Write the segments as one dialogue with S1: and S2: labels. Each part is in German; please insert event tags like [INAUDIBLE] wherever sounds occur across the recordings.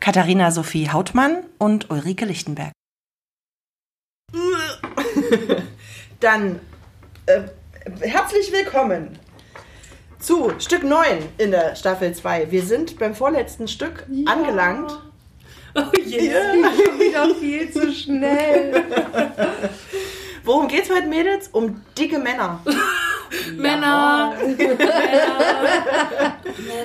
S1: Katharina Sophie Hautmann und Ulrike Lichtenberg. [LAUGHS] Dann äh, herzlich willkommen zu Stück 9 in der Staffel 2. Wir sind beim vorletzten Stück angelangt.
S2: Oh je. [LAUGHS]
S1: Ja.
S3: wieder viel zu schnell. [LAUGHS]
S1: Worum geht's heute, Mädels? Um dicke Männer.
S2: Männer.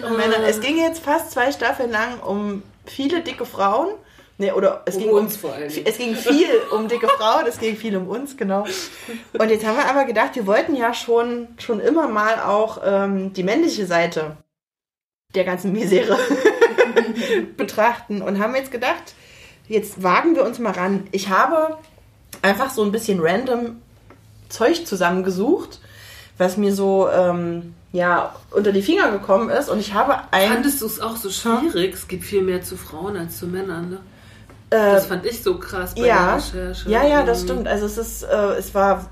S1: Um Männer. Es ging jetzt fast zwei Staffeln lang um viele dicke Frauen. Nee, oder es
S2: Um
S1: ging
S2: uns vor allem.
S1: Es ging viel um dicke Frauen, es ging viel um uns, genau. Und jetzt haben wir aber gedacht, wir wollten ja schon, schon immer mal auch ähm, die männliche Seite der ganzen Misere [LAUGHS] betrachten und haben jetzt gedacht, jetzt wagen wir uns mal ran. Ich habe einfach so ein bisschen random Zeug zusammengesucht, was mir so ähm, ja unter die Finger gekommen ist und ich habe ein
S2: Fandest du es auch so schwierig? Es gibt viel mehr zu Frauen als zu Männern, ne?
S1: äh,
S2: Das fand ich so krass bei der
S1: ja,
S2: Recherche.
S1: ja, ja, das
S2: Mhm.
S1: stimmt. Also es ist, äh, es war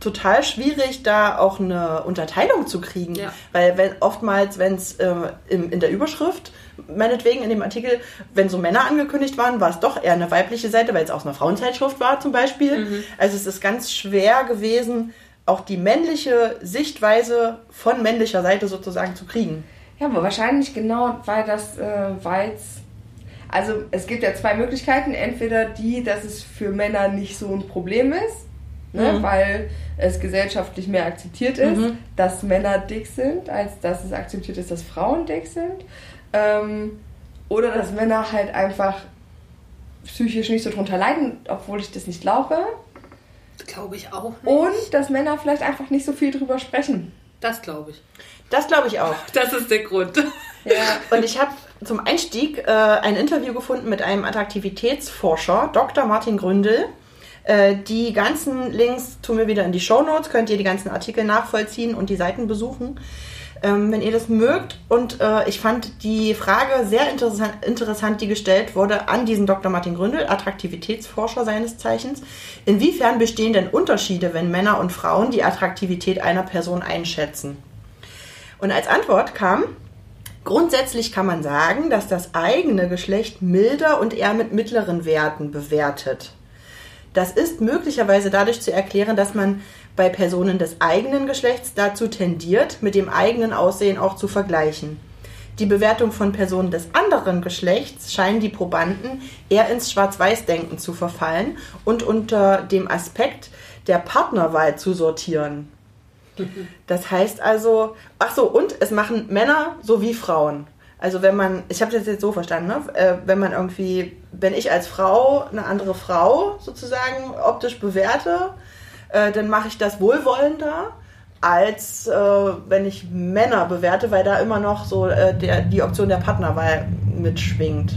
S1: total schwierig, da auch eine Unterteilung zu kriegen,
S2: Ja.
S1: weil wenn oftmals, wenn es äh, in, in der Überschrift, meinetwegen in dem Artikel, wenn so Männer angekündigt waren, war es doch eher eine weibliche Seite, weil es aus einer Frauenzeitschrift war zum Beispiel.
S2: Mhm.
S1: Also es ist ganz schwer gewesen, auch die männliche Sichtweise von männlicher Seite sozusagen zu kriegen.
S3: Ja, aber wahrscheinlich genau, weil das, äh, weil es. Also es gibt ja zwei Möglichkeiten. Entweder die, dass es für Männer nicht so ein Problem ist, ne,
S1: Mhm.
S3: weil es gesellschaftlich mehr akzeptiert ist,
S1: Mhm.
S3: dass Männer dick sind, als dass es akzeptiert ist, dass Frauen dick sind. Ähm, oder dass Männer halt einfach psychisch nicht so drunter leiden, obwohl ich das nicht glaube.
S2: Glaube ich auch nicht.
S3: Und dass Männer vielleicht einfach nicht so viel drüber sprechen.
S2: Das glaube ich.
S1: Das glaube ich auch. [LAUGHS]
S2: Das ist der Grund.
S3: Ja.
S1: Und ich habe zum Einstieg äh, ein Interview gefunden mit einem Attraktivitätsforscher, Dr. Martin Gründel. Äh, die ganzen Links tun wir wieder in die Show Notes, könnt ihr die ganzen Artikel nachvollziehen und die Seiten besuchen, ähm, wenn ihr das mögt. Und äh, ich fand die Frage sehr interessant, interessant, die gestellt wurde an diesen Dr. Martin Gründel, Attraktivitätsforscher seines Zeichens. Inwiefern bestehen denn Unterschiede, wenn Männer und Frauen die Attraktivität einer Person einschätzen? Und als Antwort kam, Grundsätzlich kann man sagen, dass das eigene Geschlecht milder und eher mit mittleren Werten bewertet. Das ist möglicherweise dadurch zu erklären, dass man bei Personen des eigenen Geschlechts dazu tendiert, mit dem eigenen Aussehen auch zu vergleichen. Die Bewertung von Personen des anderen Geschlechts scheinen die Probanden eher ins Schwarz-Weiß-Denken zu verfallen und unter dem Aspekt der Partnerwahl zu sortieren. [LAUGHS] Das heißt also, ach so, und es machen Männer sowie Frauen. Also wenn man, ich habe das jetzt so verstanden, ne? äh, wenn man irgendwie, wenn ich als Frau eine andere Frau sozusagen optisch bewerte, äh, dann mache ich das wohlwollender, als äh, wenn ich Männer bewerte, weil da immer noch so äh, der, die Option der Partnerwahl mitschwingt.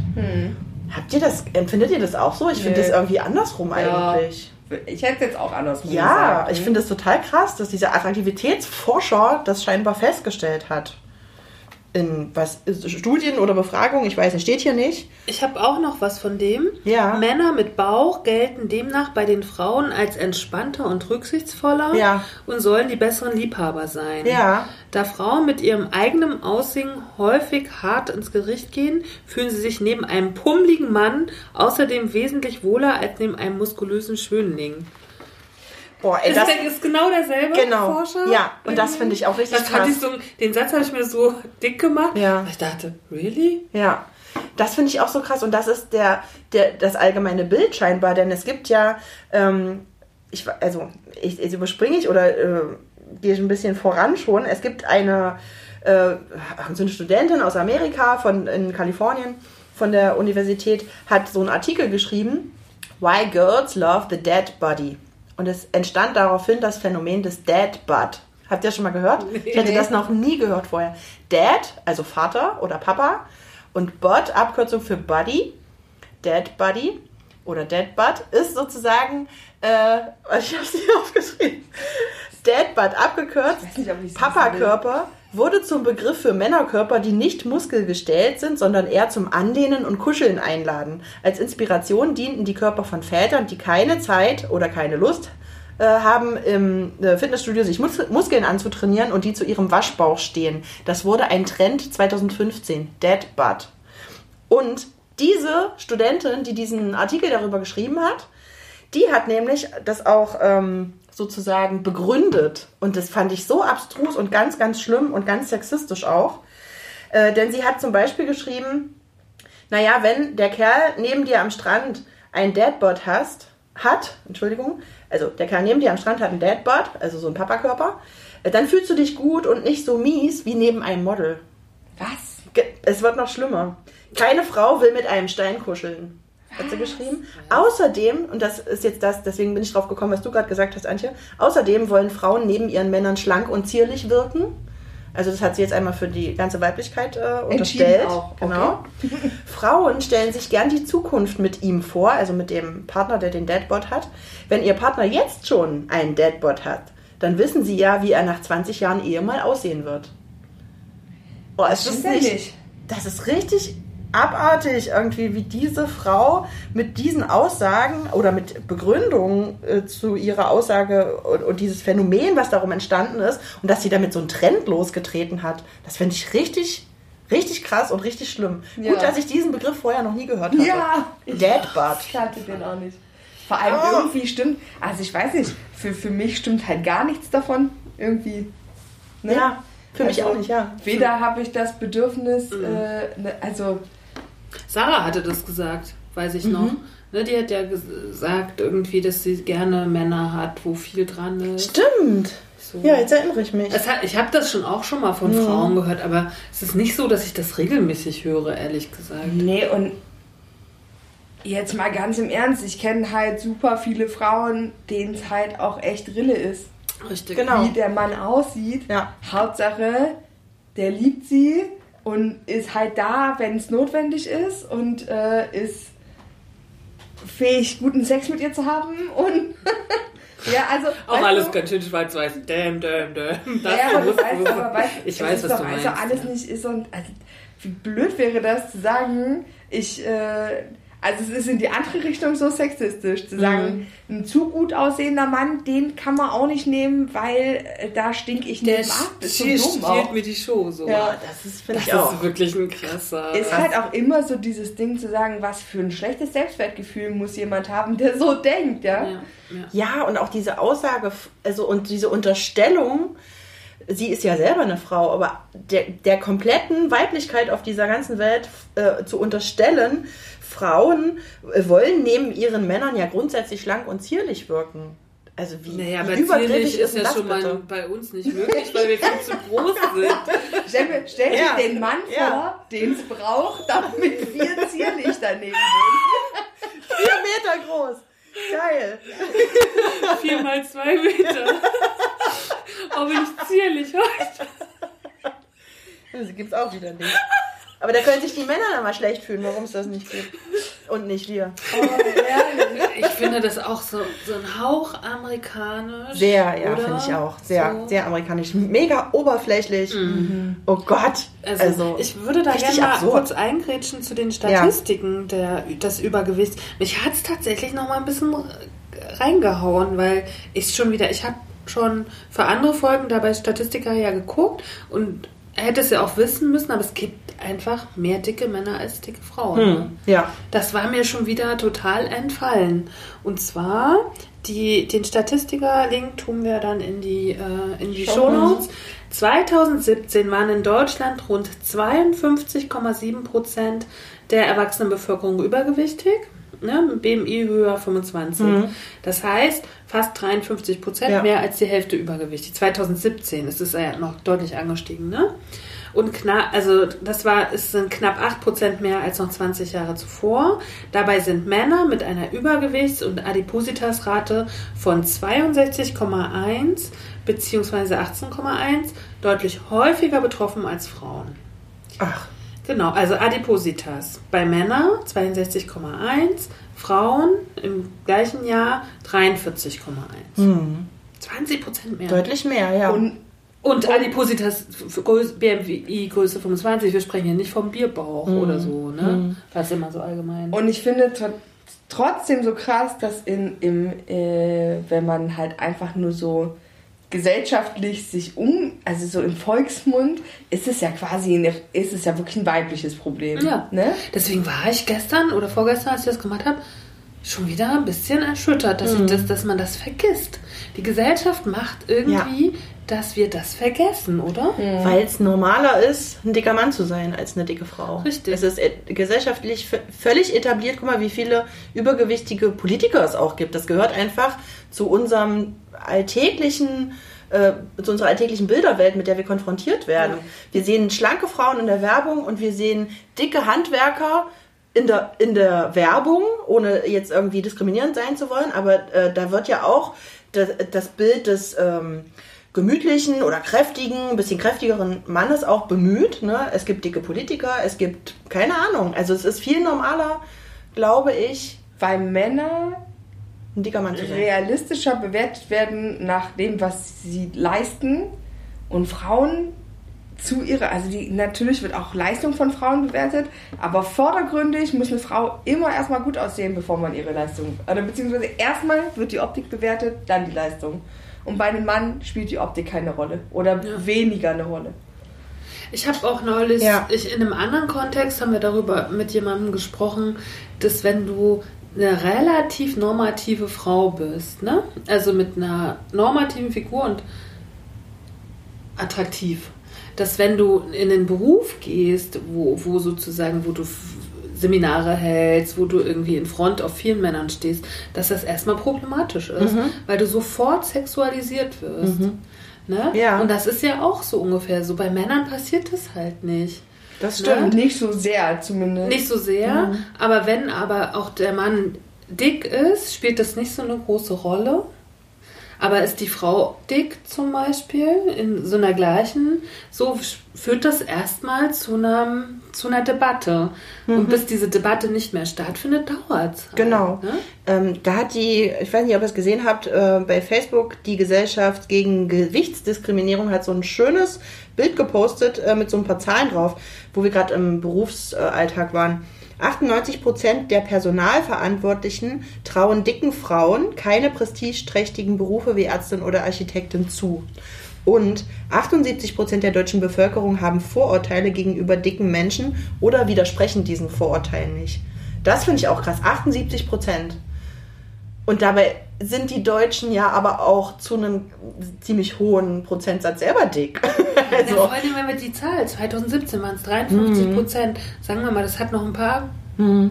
S1: Habt ihr das, empfindet ihr das auch so? Ich finde das irgendwie andersrum
S3: Ja.
S1: eigentlich.
S3: Ich hätte es jetzt auch andersrum
S1: Ja,
S3: gesagt.
S1: ich finde es total krass, dass dieser Attraktivitätsforscher das scheinbar festgestellt hat. In was Studien oder Befragungen, ich weiß nicht, steht hier nicht.
S2: Ich habe auch noch was von dem.
S1: Ja.
S2: Männer mit Bauch gelten demnach bei den Frauen als entspannter und rücksichtsvoller
S1: Ja.
S2: und sollen die besseren Liebhaber sein.
S1: Ja.
S2: Da Frauen mit ihrem eigenen Aussehen häufig hart ins Gericht gehen, fühlen sie sich neben einem pummeligen Mann außerdem wesentlich wohler als neben einem muskulösen Schönling.
S1: Boah, ey, das,
S2: der, ist genau derselbe
S1: genau.
S2: Forscher?
S1: Ja, und das finde ich auch richtig
S2: Das
S1: krass.
S2: ich so, den Satz habe ich mir so dick gemacht.
S1: Ja.
S2: Ich dachte, really?
S1: Ja, das finde ich auch so krass und das ist der, der, das allgemeine Bild scheinbar, denn es gibt ja, ähm, ich, also ich, jetzt überspringe ich oder äh, gehe ein bisschen voran schon. Es gibt eine, äh, so eine Studentin aus Amerika von in Kalifornien von der Universität hat so einen Artikel geschrieben, Why Girls Love the Dead Body. Und es entstand daraufhin das Phänomen des Dad Bud. Habt ihr das schon mal gehört? Ich hatte das noch nie gehört vorher. Dad, also Vater oder Papa, und Bud, Abkürzung für Buddy, Dad Buddy, oder Dead Butt ist sozusagen, äh, [LAUGHS] ich habe es hier aufgeschrieben, Dead Butt abgekürzt, Papa-Körper wurde zum Begriff für Männerkörper, die nicht muskelgestellt sind, sondern eher zum Anlehnen und Kuscheln einladen. Als Inspiration dienten die Körper von Vätern, die keine Zeit oder keine Lust äh, haben, im äh, Fitnessstudio sich Mus Muskeln anzutrainieren und die zu ihrem Waschbauch stehen. Das wurde ein Trend 2015, Dead Butt. Und diese Studentin, die diesen Artikel darüber geschrieben hat, die hat nämlich das auch ähm, sozusagen begründet. Und das fand ich so abstrus und ganz, ganz schlimm und ganz sexistisch auch. Äh, denn sie hat zum Beispiel geschrieben, naja, wenn der Kerl neben dir am Strand ein Deadbot hast, hat, Entschuldigung, also der Kerl neben dir am Strand hat ein Deadbot, also so ein Papakörper, äh, dann fühlst du dich gut und nicht so mies wie neben einem Model.
S3: Was?
S1: Es wird noch schlimmer. Keine Frau will mit einem Stein kuscheln. Hat sie geschrieben. Außerdem, und das ist jetzt das, deswegen bin ich drauf gekommen, was du gerade gesagt hast, Antje, außerdem wollen Frauen neben ihren Männern schlank und zierlich wirken. Also das hat sie jetzt einmal für die ganze Weiblichkeit äh, unterstellt.
S3: auch, okay.
S1: Genau. [LAUGHS] Frauen stellen sich gern die Zukunft mit ihm vor, also mit dem Partner, der den Deadbot hat. Wenn ihr Partner jetzt schon einen Deadbot hat, dann wissen sie ja, wie er nach 20 Jahren Ehe mal aussehen wird. Oh, es
S3: Stimmt
S1: ist nicht,
S3: nicht.
S1: das ist richtig abartig irgendwie, wie diese Frau mit diesen Aussagen oder mit Begründungen äh, zu ihrer Aussage und, und dieses Phänomen, was darum entstanden ist und dass sie damit so einen Trend losgetreten hat, das finde ich richtig, richtig krass und richtig schlimm.
S3: Ja.
S1: Gut, dass ich diesen Begriff vorher noch nie gehört habe.
S3: Ja! Ich
S1: Deadbutt. [LAUGHS]
S3: kannte den auch nicht. Vor allem
S1: Oh.
S3: irgendwie stimmt, also ich weiß nicht, für, für mich stimmt halt gar nichts davon. Irgendwie. Ne?
S1: Ja, für mich
S3: Also,
S1: auch nicht, ja.
S3: Weder habe ich das Bedürfnis,
S1: Mhm.
S3: äh, ne, also
S2: Sarah hatte das gesagt, weiß ich noch.
S1: Mhm.
S2: Ne, die hat ja ges- gesagt irgendwie, dass sie gerne Männer hat, wo viel dran ist.
S1: Stimmt.
S2: So.
S1: Ja, jetzt erinnere ich mich.
S2: Hat, ich habe das schon auch schon mal von
S1: Mhm.
S2: Frauen gehört, aber es ist nicht so, dass ich das regelmäßig höre, ehrlich gesagt.
S3: Nee, und jetzt mal ganz im Ernst, ich kenne halt super viele Frauen, denen es halt auch echt Rille ist,
S2: Richtig.
S1: Genau.
S3: wie der Mann aussieht.
S1: Ja.
S3: Hauptsache, der liebt sie und ist halt da, wenn es notwendig ist und äh, ist fähig, guten Sex mit ihr zu haben und [LAUGHS] ja, also
S2: Auch alles
S3: du,
S2: ganz schön schwarz-weiß. Damn, damn, damn. Das
S3: ja, aber weißt, aber weißt,
S2: ich weiß, was
S3: doch
S2: du
S3: also
S2: meinst.
S3: alles nicht ist und also, wie blöd wäre das zu sagen, ich äh, also es ist in die andere Richtung so sexistisch zu sagen,
S2: Mhm.
S3: ein zu gut aussehender Mann, den kann man auch nicht nehmen, weil äh, da stink ich nicht ab. Ist so
S2: stiehlt
S3: dumm
S2: mir die Show so.
S3: Ja.
S1: das ist, finde
S2: Das
S1: ich auch.
S2: ist wirklich ein krasser.
S3: Ist halt auch immer so dieses Ding zu sagen, was für ein schlechtes Selbstwertgefühl muss jemand haben, der so denkt, ja?
S2: ja, ja.
S1: Ja, und auch diese Aussage, also und diese Unterstellung, sie ist ja selber eine Frau, aber der, der kompletten Weiblichkeit auf dieser ganzen Welt äh, zu unterstellen, Frauen äh, wollen neben ihren Männern ja grundsätzlich schlank und zierlich wirken. Also wie,
S2: Naja,
S1: wie
S2: aber
S1: übergriffig
S2: zierlich ist
S1: denn
S2: ja
S1: das
S2: schon
S1: bitte?
S2: mal bei uns nicht möglich, weil wir viel zu groß [LAUGHS] sind.
S3: Stell, stell dir
S1: Ja.
S3: den Mann
S1: Ja.
S3: vor, den es braucht, damit wir zierlich daneben sind. [LAUGHS]
S1: Vier Meter groß. Geil.
S2: Vier mal zwei Meter. Oh, bin ich zierlich heute. [LAUGHS]
S1: Das gibt's auch wieder nicht. Aber da können sich die Männer dann mal schlecht fühlen, warum es das nicht gibt. Und nicht wir.
S3: Oh.
S2: Ich finde das auch so, so ein Hauch amerikanisch.
S1: Sehr, ja, finde ich auch. Sehr,
S2: So.
S1: sehr amerikanisch. Mega oberflächlich. Oh Gott.
S2: Also,
S1: Also,
S2: ich würde da gerne mal
S1: absurd.
S2: kurz eingrätschen zu den Statistiken der, des Übergewichts. Mich hat es tatsächlich noch mal ein bisschen reingehauen, weil ich schon wieder, ich habe schon für andere Folgen dabei Statistiker ja geguckt und hätte es ja auch wissen müssen, aber es gibt einfach mehr dicke Männer als dicke Frauen. ne?
S1: hm, ja.
S2: Das war mir schon wieder total entfallen. Und zwar, die, den Statistiker-Link tun wir dann in die, äh, in die Shownotes. 2017 waren in Deutschland rund 52,7 Prozent der erwachsenen Bevölkerung übergewichtig. Ne, mit BMI höher 25. Das heißt, fast 53 Prozent,
S1: Ja.
S2: mehr als die Hälfte übergewichtig. 2017 ist es ja noch deutlich angestiegen. Ne? Und knapp, also das war, es sind knapp 8% mehr als noch 20 Jahre zuvor. Dabei sind Männer mit einer Übergewichts- und Adipositasrate von 62,1 bzw. 18,1 deutlich häufiger betroffen als Frauen.
S1: Ach,
S2: Genau, also Adipositas bei Männern 62,1, Frauen im gleichen Jahr 43,1.
S1: Hm.
S2: 20 Prozent mehr.
S1: Deutlich mehr, ja.
S3: Und
S2: Und Adipositas, BMI-Größe 25, wir sprechen hier nicht vom Bierbauch oder so, ne? Das ist immer so allgemein.
S3: Und ich finde tr trotzdem so krass, dass in, im, äh, wenn man halt einfach nur so gesellschaftlich sich um, also so im Volksmund, ist es ja quasi, eine, ist es ja wirklich ein weibliches Problem.
S2: Ja.
S3: Ne?
S2: Deswegen war ich gestern oder vorgestern, als ich das gemacht habe, schon wieder ein bisschen erschüttert, dass, ich das, dass man das vergisst. Die Gesellschaft macht irgendwie, dass wir das vergessen, oder?
S1: Weil es normaler ist, ein dicker Mann zu sein, als eine dicke Frau.
S2: Richtig.
S1: Es ist et- gesellschaftlich völlig etabliert. Guck mal, wie viele übergewichtige Politiker es auch gibt. Das gehört einfach zu unserem alltäglichen, äh, zu unserer alltäglichen Bilderwelt, mit der wir konfrontiert werden. Wir sehen schlanke Frauen in der Werbung und wir sehen dicke Handwerker in der, in der Werbung, ohne jetzt irgendwie diskriminierend sein zu wollen, aber äh, da wird ja auch das, das Bild des ähm, gemütlichen oder kräftigen, ein bisschen kräftigeren Mannes auch bemüht. Ne? Es gibt dicke Politiker, es gibt keine Ahnung. Also es ist viel normaler, glaube ich,
S3: Weil Männer
S1: ein dicker Mann zu sein.
S3: realistischer bewertet werden nach dem, was sie leisten und Frauen zu ihrer, also die, natürlich wird auch Leistung von Frauen bewertet, aber vordergründig muss eine Frau immer erstmal gut aussehen, bevor man ihre Leistung, oder beziehungsweise erstmal wird die Optik bewertet, dann die Leistung. Und bei einem Mann spielt die Optik keine Rolle oder
S2: Ja.
S3: weniger eine Rolle.
S2: Ich habe auch neulich,
S1: Ja.
S2: ich, in einem anderen Kontext haben wir darüber mit jemandem gesprochen, dass wenn du eine relativ normative Frau bist, ne? also mit einer normativen Figur und attraktiv, dass wenn du in den Beruf gehst, wo, wo sozusagen, wo du Seminare hältst, wo du irgendwie in Front auf vielen Männern stehst, dass das erstmal problematisch ist, weil du sofort sexualisiert wirst. Ne?
S1: Ja.
S2: Und das ist ja auch so ungefähr so. Bei Männern passiert das halt nicht.
S1: Das
S2: Ne?
S1: stimmt.
S3: Nicht so sehr zumindest.
S2: Nicht so sehr,
S1: Mhm.
S2: aber wenn aber auch der Mann dick ist, spielt das nicht so eine große Rolle. Aber ist die Frau dick zum Beispiel in so einer gleichen, so führt das erstmal zu einer, zu einer Debatte. Und bis diese Debatte nicht mehr stattfindet, dauert es.
S1: Mhm. Genau.
S2: Ne?
S1: Ähm, da hat die, ich weiß nicht, ob ihr es gesehen habt, äh, bei Facebook, die Gesellschaft gegen Gewichtsdiskriminierung hat so ein schönes Bild gepostet äh, mit so ein paar Zahlen drauf, wo wir gerade im Berufsalltag waren. 98% der Personalverantwortlichen trauen dicken Frauen keine prestigeträchtigen Berufe wie Ärztin oder Architektin zu. Und 78% der deutschen Bevölkerung haben Vorurteile gegenüber dicken Menschen oder widersprechen diesen Vorurteilen nicht. Das finde ich auch krass. 78 Prozent. Und dabei sind die Deutschen ja aber auch zu einem ziemlich hohen Prozentsatz selber dick. [LAUGHS]
S2: Ja,
S1: also,
S2: vor allem, wenn wir die Zahl, 2017 waren es 53
S1: Mhm.
S2: Prozent, sagen wir mal, das hat noch ein paar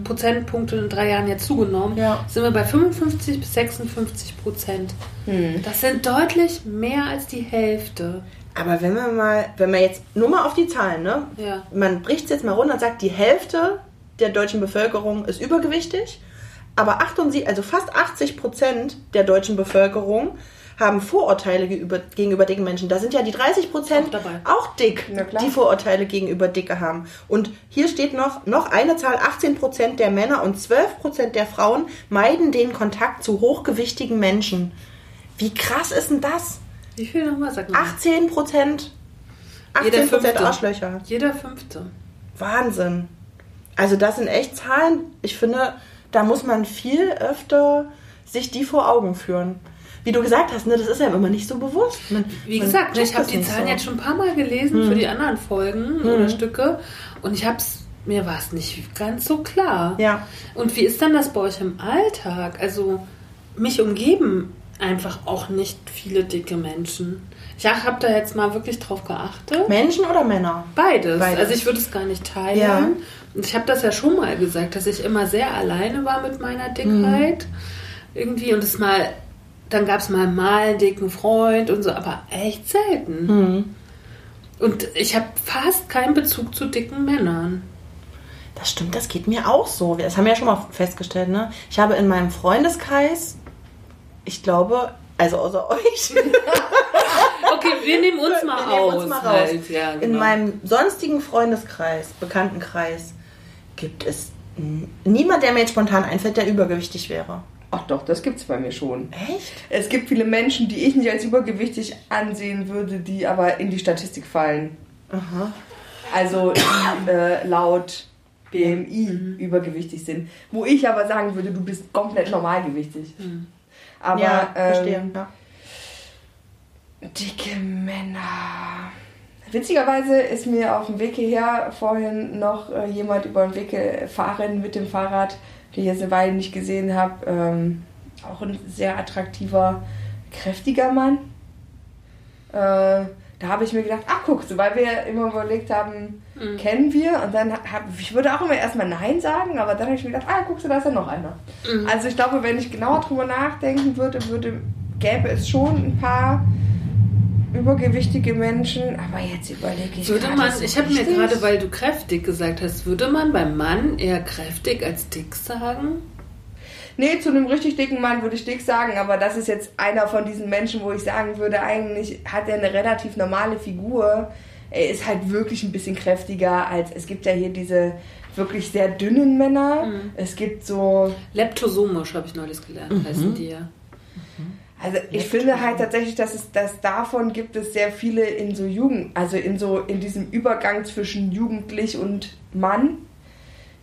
S2: Prozentpunkte in drei Jahren jetzt zugenommen,
S1: Ja.
S2: sind wir bei 55 bis 56 Prozent.
S1: Hm.
S2: Das sind deutlich mehr als die Hälfte.
S1: aber wenn wir mal, wenn wir jetzt nur mal auf die Zahlen, ne?
S2: Ja.
S1: Man bricht es jetzt mal runter und sagt, die Hälfte der deutschen Bevölkerung ist übergewichtig, aber 78, also fast 80 Prozent der deutschen Bevölkerung haben Vorurteile gegenüber, gegenüber dicken Menschen. Da sind ja die 30 Prozent
S2: Auch
S1: auch dick, die Vorurteile gegenüber Dicke haben. Und hier steht noch, noch eine Zahl, 18 Prozent der Männer und 12 Prozent der Frauen meiden den Kontakt zu hochgewichtigen Menschen. Wie krass ist denn das?
S2: Wie viel nochmal? Sag mal.
S1: 18 Prozent.
S2: Jeder
S1: 18 Prozent
S2: Fünfte.
S1: Arschlöcher.
S2: Jeder Fünfte.
S1: Wahnsinn. Also das sind echt Zahlen. Ich finde, da muss man viel öfter sich die vor Augen führen. Wie du gesagt hast, ne, das ist ja immer nicht so bewusst. Man,
S2: Wie
S1: man
S2: gesagt, ich habe die Zahlen
S1: so. Hm.
S2: jetzt schon ein paar Mal gelesen für die anderen Folgen oder Stücke und ich hab's mir war es nicht ganz so klar.
S1: Ja.
S2: Und wie ist dann das bei euch im Alltag? Also mich umgeben einfach auch nicht viele dicke Menschen. Ich habe da jetzt mal wirklich drauf geachtet.
S1: Menschen oder Männer?
S2: Beides.
S1: Beides.
S2: Also ich würde es gar nicht teilen.
S1: Ja.
S2: Und ich habe das ja schon mal gesagt, dass ich immer sehr alleine war mit meiner Dickheit. Irgendwie und es mal, dann gab es mal mal einen dicken Freund und so, aber echt selten. Und ich habe fast keinen Bezug zu dicken Männern.
S1: Das stimmt, das geht mir auch so. Das haben wir ja schon mal festgestellt, ne? Ich habe in meinem Freundeskreis, ich glaube, also außer [LAUGHS] euch,
S2: Okay, wir nehmen uns mal
S1: wir nehmen
S2: aus.
S1: uns mal
S2: halt.
S1: raus.
S2: Ja,
S1: In
S2: genau.
S1: meinem sonstigen Freundeskreis, Bekanntenkreis, gibt es Niemand, der mir jetzt spontan einfällt, der übergewichtig wäre.
S3: Ach doch, das gibt's bei mir schon.
S1: Echt?
S3: Es gibt viele Menschen, die ich nicht als übergewichtig ansehen würde, die aber in die Statistik fallen.
S1: Aha.
S3: Also die äh, laut BMI übergewichtig sind. Wo ich aber sagen würde, du bist komplett normalgewichtig. Aber
S1: ja, verstehe.
S3: ähm,
S1: Ja.
S3: dicke Männer. Witzigerweise ist mir auf dem Weg hierher vorhin noch äh, jemand über den Weg gefahren mit dem Fahrrad, den ich jetzt eine Weile nicht gesehen habe. Ähm, auch ein sehr attraktiver, kräftiger Mann. Äh, da habe ich mir gedacht, ach guck, so, weil wir immer überlegt haben, kennen wir? Und dann hab, ich würde auch immer erstmal Nein sagen, aber dann habe ich mir gedacht, ah, guckst du, da ist ja noch einer. Also ich glaube, wenn ich genauer drüber nachdenken würde, würde gäbe es schon ein paar übergewichtige Menschen, aber jetzt überlege ich
S2: Würde man, ich habe mir gerade, weil du kräftig gesagt hast, würde man beim Mann eher kräftig als dick sagen?
S3: Nee, zu einem richtig dicken Mann würde ich dick sagen, aber das ist jetzt einer von diesen Menschen, wo ich sagen würde, eigentlich hat er eine relativ normale Figur. Er ist halt wirklich ein bisschen kräftiger als, es gibt ja hier diese wirklich sehr dünnen Männer. Es gibt so,
S2: Leptosomisch habe ich neulich gelernt, heißen die ja.
S3: also ich finde halt tatsächlich, dass es, dass davon gibt es sehr viele in so Jugend, also in so, in diesem Übergang zwischen Jugendlich und Mann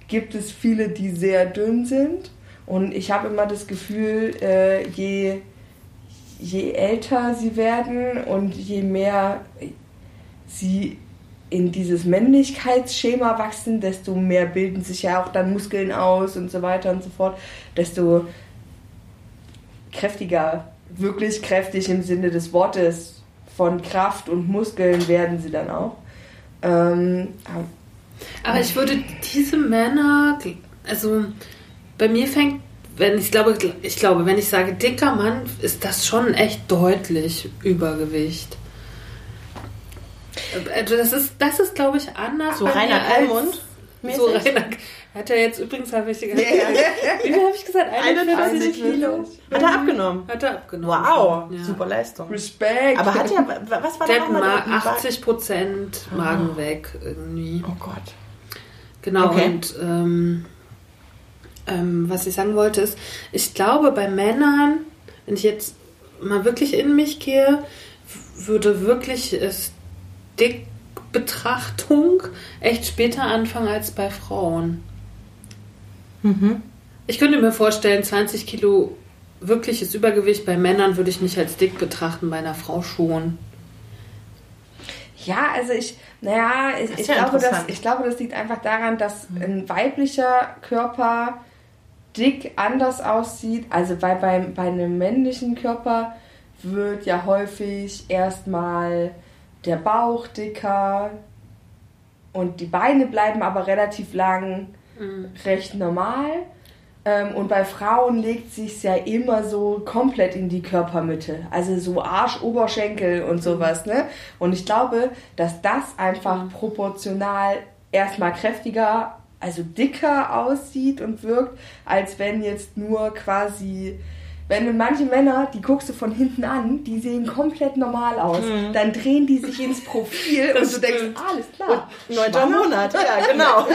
S3: gibt es viele, die sehr dünn sind. Und ich habe immer das Gefühl, äh, je, je älter sie werden und je mehr sie in dieses Männlichkeitsschema wachsen, desto mehr bilden sich ja auch dann Muskeln aus und so weiter und so fort, desto kräftiger, wirklich kräftig im Sinne des Wortes von Kraft und Muskeln werden sie dann auch. Ähm,
S2: Aber ich würde diese Männer, also bei mir fängt, wenn ich glaube, ich glaube, wenn ich sage dicker Mann, ist das schon echt deutlich Übergewicht. Also Das ist, das ist glaube ich, anders.
S1: So Rainer Kallmund
S2: So? Rainer, hat er jetzt übrigens, habe ich gesagt, wie viel habe ich gesagt? 41
S1: 41
S2: Kilo.
S1: Hat er abgenommen?
S2: Hat er abgenommen.
S1: Wow,
S2: Ja.
S1: super Leistung.
S3: Respekt.
S1: Aber hat er, was war
S2: Der
S1: da
S2: hat
S1: nochmal?
S2: ma
S1: Der-
S2: 80 Prozent Magen weg irgendwie.
S1: Oh Gott.
S2: Genau,
S1: Okay.
S2: und ähm, ähm, was ich sagen wollte ist, ich glaube bei Männern, wenn ich jetzt mal wirklich in mich gehe, würde wirklich es Dickbetrachtung echt später anfangen als bei Frauen.
S1: Mhm.
S2: Ich könnte mir vorstellen, 20 Kilo wirkliches Übergewicht bei Männern würde ich nicht als dick betrachten, bei einer Frau schon.
S3: Ja, also ich, naja, ich,
S1: Das ist
S3: ich,
S1: ja
S3: glaube, das, ich glaube, das liegt einfach daran, dass ein weiblicher Körper dick anders aussieht. Also bei, bei, bei einem männlichen Körper wird ja häufig erstmal der Bauch dicker und die Beine bleiben aber relativ lang recht normal. Ähm, und bei Frauen legt sich ja immer so komplett in die Körpermitte. Also so Arsch, Oberschenkel und sowas, ne? Und ich glaube, dass das einfach proportional erstmal kräftiger, also dicker aussieht und wirkt, als wenn jetzt nur quasi. Wenn du manche Männer, die guckst du von hinten an, die sehen komplett normal aus. Dann drehen die sich ins Profil und du denkst,
S2: stimmt.
S3: alles klar.
S1: Neunter Monat, ja, [LAUGHS] genau.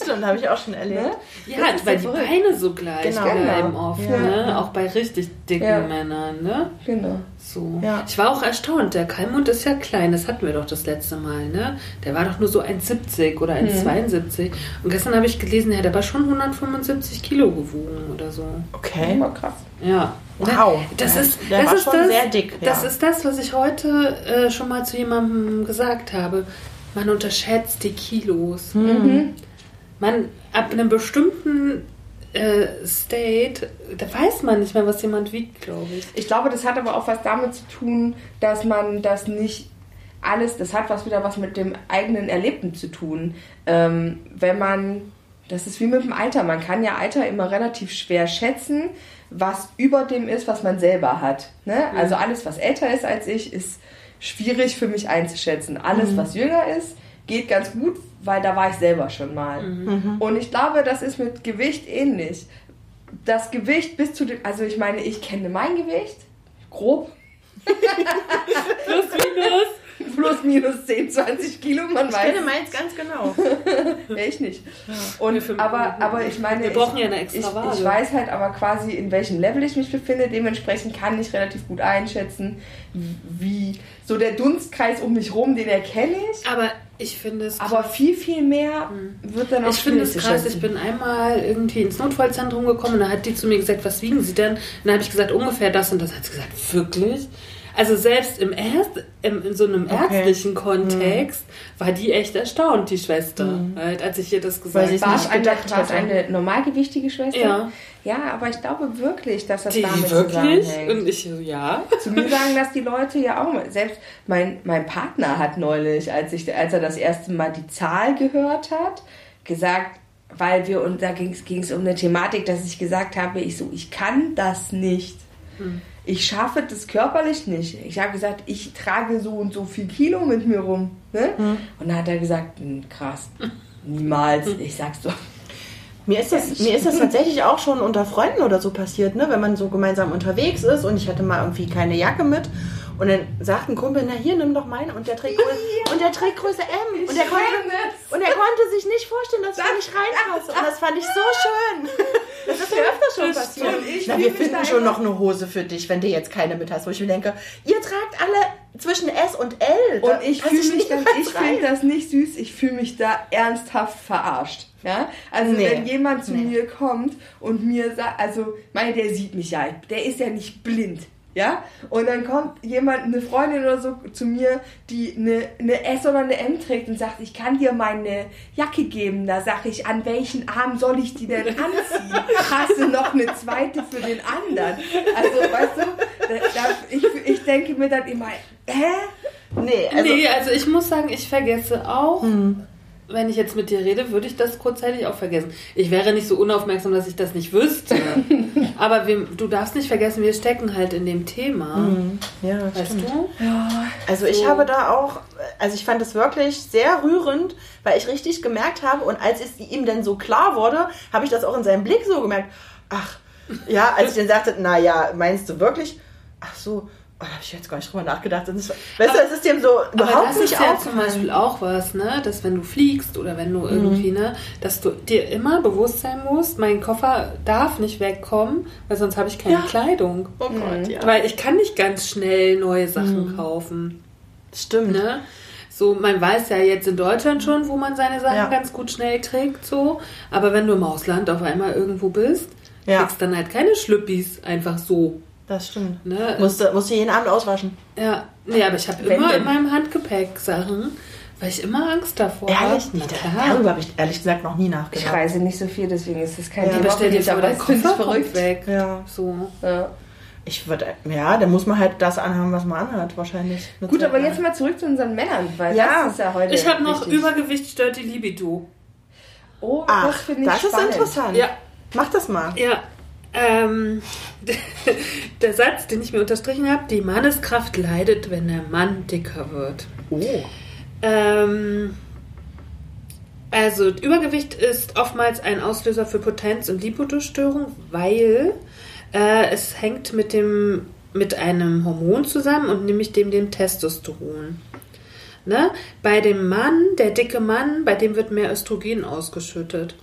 S1: Stimmt, habe ich auch schon erlebt.
S3: Ne?
S2: Ja,
S3: Das
S2: weil die. Beine so gleich
S1: Genau.
S2: bleiben
S3: Genau.
S2: oft,
S1: Ja.
S2: ne? Auch bei richtig dicken
S3: Ja.
S2: Männern, ne?
S3: Genau.
S2: So.
S1: Ja.
S2: Ich war auch erstaunt, der Kalmund ist ja klein, das hatten wir doch das letzte Mal, ne? Der war doch nur so 1,70 oder 1,72. Und gestern habe ich gelesen, er hat aber schon 175 Kilo gewogen oder so.
S1: Okay.
S3: Immer krass.
S2: Ja.
S1: Wow.
S2: Das
S1: Ja,
S2: ist,
S1: der
S2: das
S1: war
S2: ist
S1: schon
S2: das,
S1: sehr dick,
S2: Das
S1: ja.
S2: ist das, was ich heute äh, schon mal zu jemandem gesagt habe. Man unterschätzt die Kilos.
S1: Mhm.
S2: Man ab einem bestimmten State, da weiß man nicht mehr, was jemand wiegt, glaube ich.
S3: Ich glaube, das hat aber auch was damit zu tun, dass man das nicht alles, das hat was wieder was mit dem eigenen Erlebten zu tun. Ähm, wenn man, das ist wie mit dem Alter, man kann ja Alter immer relativ schwer schätzen, was über dem ist, was man selber hat. Ne? Also alles, was älter ist als ich, ist schwierig für mich einzuschätzen. Alles, was jünger ist, geht ganz gut, weil da war ich selber schon mal. Und ich glaube, das ist mit Gewicht ähnlich. Das Gewicht bis zu dem, also ich meine, ich kenne mein Gewicht, grob. [LAUGHS]
S2: Plus, minus.
S3: plus minus 10, 20 Kilo, man
S1: Ich
S3: weiß.
S1: kenne meins ganz genau.
S3: Ja, [LAUGHS] ich nicht. Und,
S2: Wir fünf-
S3: aber, aber ich meine,
S2: Wir brauchen ja eine extra
S3: ich, ich,
S2: Waage.
S3: ich weiß halt aber quasi, in welchem Level ich mich befinde. Dementsprechend kann ich relativ gut einschätzen, wie so der Dunstkreis um mich rum, den erkenne ich.
S2: Aber ich finde es
S3: Aber viel, viel mehr wird dann auch
S2: Ich finde es krass, ich bin einmal irgendwie ins Notfallzentrum gekommen und da hat die zu mir gesagt, was wiegen Sie denn? Und dann habe ich gesagt, ungefähr das und das. Hat sie gesagt, wirklich? Also selbst im Erst, im, in so einem
S1: Okay.
S2: ärztlichen Kontext war die echt erstaunt, die Schwester, halt, als ich ihr das gesagt habe.
S3: War es eine, eine normalgewichtige Schwester?
S2: Ja.
S3: Ja, aber ich glaube wirklich, dass das
S2: Die
S3: damit
S2: wirklich?
S3: zusammenhängt.
S2: Und ich so, ja.
S3: Zu mir sagen das die Leute ja auch. Selbst mein, mein Partner hat neulich, als, ich, als er das erste Mal die Zahl gehört hat, gesagt, weil wir, und da ging es um eine Thematik, dass ich gesagt habe, ich so, ich kann das nicht. Ich schaffe das körperlich nicht. Ich habe gesagt, ich trage so und so viel Kilo mit mir rum. Ne? Und dann hat er gesagt, "Hm, krass, niemals. Ich sag's doch.
S1: Mir ist, das, mir ist das tatsächlich auch schon unter Freunden oder so passiert, ne? wenn man so gemeinsam unterwegs ist und ich hatte mal irgendwie keine Jacke mit und dann sagt ein Kumpel, na hier, nimm doch meine und der trägt, Größe, und der trägt Größe M und der, konnte, und er konnte sich nicht vorstellen, dass ich nicht reinpasse und das fand ich so schön. Das ist mir öfter schon
S2: Das
S1: passiert. Na, wir finden schon noch eine Hose für dich, wenn du jetzt keine mit hast, wo ich mir denke, ihr tragt alle zwischen S und L.
S3: Und ich fühle mich dann, ich finde das nicht süß, ich fühle mich da ernsthaft verarscht. Ja? Also
S1: Nee.
S3: wenn jemand zu
S1: Nee.
S3: mir kommt und mir sagt, also, meine, der sieht mich ja, der ist ja nicht blind. Ja? Und dann kommt jemand, eine Freundin oder so zu mir, die eine, eine S oder eine M trägt und sagt, ich kann dir meine Jacke geben. Da sage ich, an welchen Arm soll ich die denn anziehen? Hast du noch eine zweite für den anderen? Also, weißt du, da, da, ich, ich denke mir dann immer, hä?
S1: Nee, also,
S2: nee, also ich muss sagen, ich vergesse auch,
S1: Hm.
S2: Wenn ich jetzt mit dir rede, würde ich das kurzzeitig auch vergessen. Ich wäre nicht so unaufmerksam, dass ich das nicht wüsste. [LAUGHS] Aber wir, du darfst nicht vergessen, wir stecken halt in dem Thema.
S1: Hm. ja,
S2: Weißt
S1: stimmt.
S2: du?
S1: Also ich
S2: So.
S1: habe da auch, also ich fand es wirklich sehr rührend, weil ich richtig gemerkt habe und als es ihm dann so klar wurde, habe ich das auch in seinem Blick so gemerkt. Ach, ja, als ich dann sagte, na ja, meinst du wirklich? Ach so, oh, da habe ich jetzt gar nicht drüber nachgedacht. Das, weißt du, es ist dem so
S2: Aber
S1: überhaupt
S2: das
S1: nicht
S2: ist ja zum. Beispiel auch was, ne? Dass wenn du fliegst oder wenn du irgendwie, ne, dass du dir immer bewusst sein musst, mein Koffer darf nicht wegkommen, weil sonst habe ich keine
S1: Ja.
S2: Kleidung.
S1: Oh Gott, ja.
S2: Weil ich kann nicht ganz schnell neue Sachen kaufen.
S1: Stimmt.
S2: Ne? So, man weiß ja jetzt in Deutschland schon, wo man seine Sachen
S1: Ja.
S2: ganz gut schnell trägt, so. Aber wenn du im Ausland auf einmal irgendwo bist,
S1: Ja.
S2: kriegst dann halt keine Schlüppis einfach so.
S1: Das stimmt.
S2: Ne?
S1: Musste, musste jeden Abend auswaschen.
S2: Ja, nee, aber ich habe immer
S3: denn?
S2: in meinem Handgepäck Sachen, weil ich immer Angst davor
S1: Ehrlich
S2: habe.
S1: nicht.
S2: Na klar.
S1: Darüber habe ich ehrlich gesagt noch nie
S3: Ich
S1: nachgedacht.
S3: reise nicht so viel, deswegen ist das kein
S1: Ja,
S3: Thema.
S2: Aber stell dir
S3: aber das ich
S2: kommt
S3: verrückt.
S2: weg.
S1: Ja.
S2: So.
S3: Ja.
S1: Ich würde, ja, dann muss man halt das anhaben, was man anhat, wahrscheinlich.
S3: Gut, aber jetzt mal zurück zu unseren Männern, weil
S1: Ja.
S3: das ist ja heute
S2: Ich habe noch
S3: wichtig.
S2: Übergewicht stört die Libido.
S3: Oh,
S1: Ach,
S3: das finde ich
S1: das ist interessant.
S2: Ja.
S1: Mach das mal.
S2: Ja. Ähm, [LAUGHS] der Satz, den ich mir unterstrichen habe, die Manneskraft leidet, wenn der Mann dicker wird.
S1: Oh.
S2: Ähm, also Übergewicht ist oftmals ein Auslöser für Potenz- und Lipidostörung, weil äh, es hängt mit dem mit einem Hormon zusammen und nämlich dem dem Testosteron. Ne? Bei dem Mann, der dicke Mann, bei dem wird mehr Östrogen ausgeschüttet.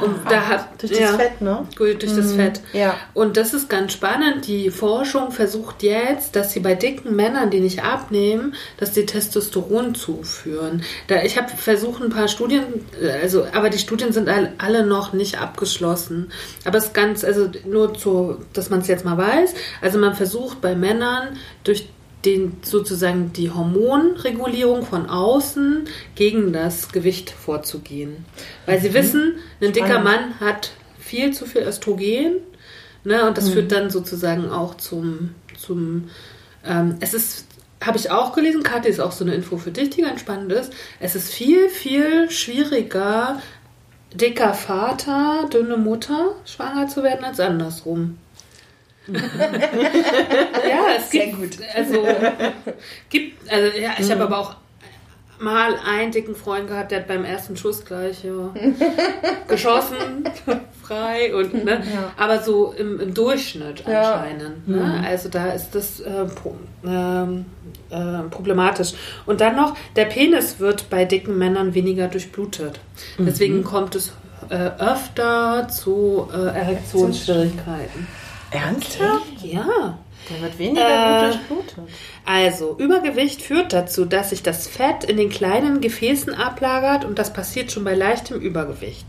S2: und da hat
S1: Ah, Durch das Fett, ne?
S2: Gut, durch das Fett.
S1: ja.
S2: Und das ist ganz spannend. Die Forschung versucht jetzt, dass sie bei dicken Männern, die nicht abnehmen, dass die Testosteron zuführen. Da, ich habe versucht, ein paar Studien, äh, also, aber die Studien sind all- alle noch nicht abgeschlossen. Aber es ist ganz, also nur zu, dass man es jetzt mal weiß. Also man versucht bei Männern durch den sozusagen die Hormonregulierung von außen gegen das Gewicht vorzugehen. Weil sie wissen, ein dicker. Mann hat viel zu viel Östrogen, ne, und das führt dann sozusagen auch zum, zum ähm, es ist, habe ich auch gelesen, Kathi ist auch so eine Info für dich, die ganz spannend ist. Es ist viel, viel schwieriger, dicker Vater, dünne Mutter schwanger zu werden, als andersrum. Ja, es
S3: Sehr
S2: gibt,
S3: gut.
S2: also gibt, also ja, ich habe aber auch mal einen dicken Freund gehabt, der hat beim ersten Schuss gleich ja, [LAUGHS] geschossen, frei und ne,
S3: Ja.
S2: aber so im, im Durchschnitt
S3: Ja.
S2: anscheinend. Ne? Also da ist das äh, pro, ähm, äh, problematisch. Und dann noch, der Penis wird bei dicken Männern weniger durchblutet. Deswegen kommt es äh, öfter zu äh, Erektionsschwierigkeiten.
S1: Ernsthaft?
S2: Ja.
S1: Der wird weniger
S2: Äh,
S1: gut durchblutet.
S2: Also, Übergewicht führt dazu, dass sich das Fett in den kleinen Gefäßen ablagert und das passiert schon bei leichtem Übergewicht.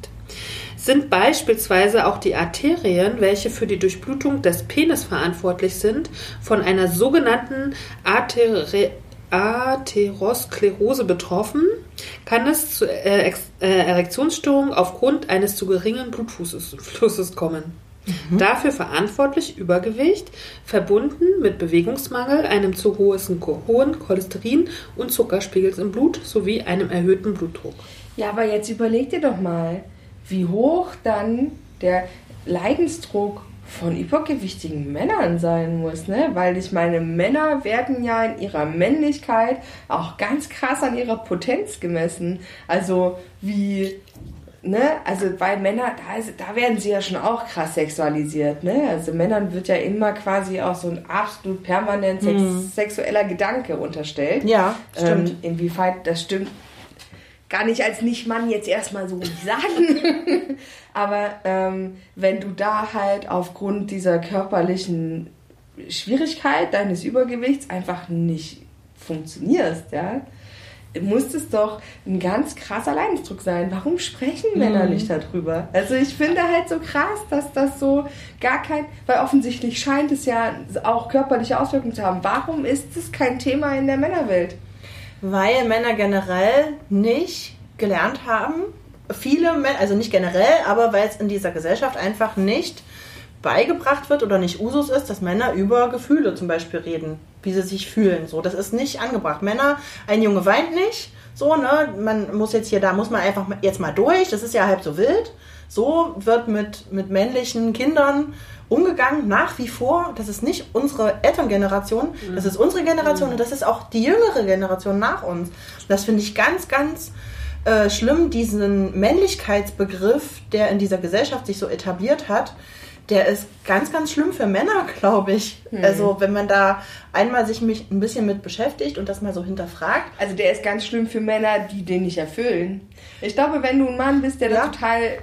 S2: Sind beispielsweise auch die Arterien, welche für die Durchblutung des Penis verantwortlich sind, von einer sogenannten Artere Atherosklerose betroffen, kann es zu äh, äh, Erektionsstörungen aufgrund eines zu geringen Blutflusses Flusses kommen. Dafür verantwortlich Übergewicht, verbunden mit Bewegungsmangel, einem zu hohen, hohen Cholesterin- und Zuckerspiegels im Blut sowie einem erhöhten Blutdruck.
S3: Ja, aber jetzt überleg dir doch mal, wie hoch dann der Leidensdruck von übergewichtigen Männern sein muss, ne? Weil ich meine, Männer werden ja in ihrer Männlichkeit auch ganz krass an ihrer Potenz gemessen. Also wie, ne? Also bei Männern, da, ist, da werden sie ja schon auch krass sexualisiert, ne? Also Männern wird ja immer quasi auch so ein absolut permanent sex sexueller Gedanke unterstellt.
S1: Ja, stimmt.
S3: Ähm, inwieweit das stimmt, gar nicht als Nicht-Mann jetzt erstmal so nicht [LAUGHS] sagen. Aber ähm, wenn du da halt aufgrund dieser körperlichen Schwierigkeit deines Übergewichts einfach nicht funktionierst, ja, muss es doch ein ganz krasser Leidensdruck sein. Warum sprechen Männer nicht darüber? Also ich finde halt so krass, dass das so gar kein, weil offensichtlich scheint es ja auch körperliche Auswirkungen zu haben. Warum ist es kein Thema in der Männerwelt?
S1: Weil Männer generell nicht gelernt haben, viele Männer, also nicht generell, aber weil es in dieser Gesellschaft einfach nicht beigebracht wird oder nicht Usus ist, dass Männer über Gefühle zum Beispiel reden, wie sie sich fühlen. So, das ist nicht angebracht. Männer, ein Junge weint nicht, so, ne, man muss jetzt hier, da muss man einfach jetzt mal durch, das ist ja halb so wild. So wird mit, mit männlichen Kindern umgegangen, nach wie vor. Das ist nicht unsere Elterngeneration, das ist unsere Generation und das ist auch die jüngere Generation nach uns. Das finde ich ganz, ganz äh, schlimm, diesen Männlichkeitsbegriff, der in dieser Gesellschaft sich so etabliert hat. Der ist ganz, ganz schlimm für Männer, glaube ich. Also, wenn man da einmal sich mich ein bisschen mit beschäftigt und das mal so hinterfragt.
S3: Also der ist ganz schlimm für Männer, die den nicht erfüllen. Ich glaube, wenn du ein Mann bist, der
S1: Ja.
S3: da total äh,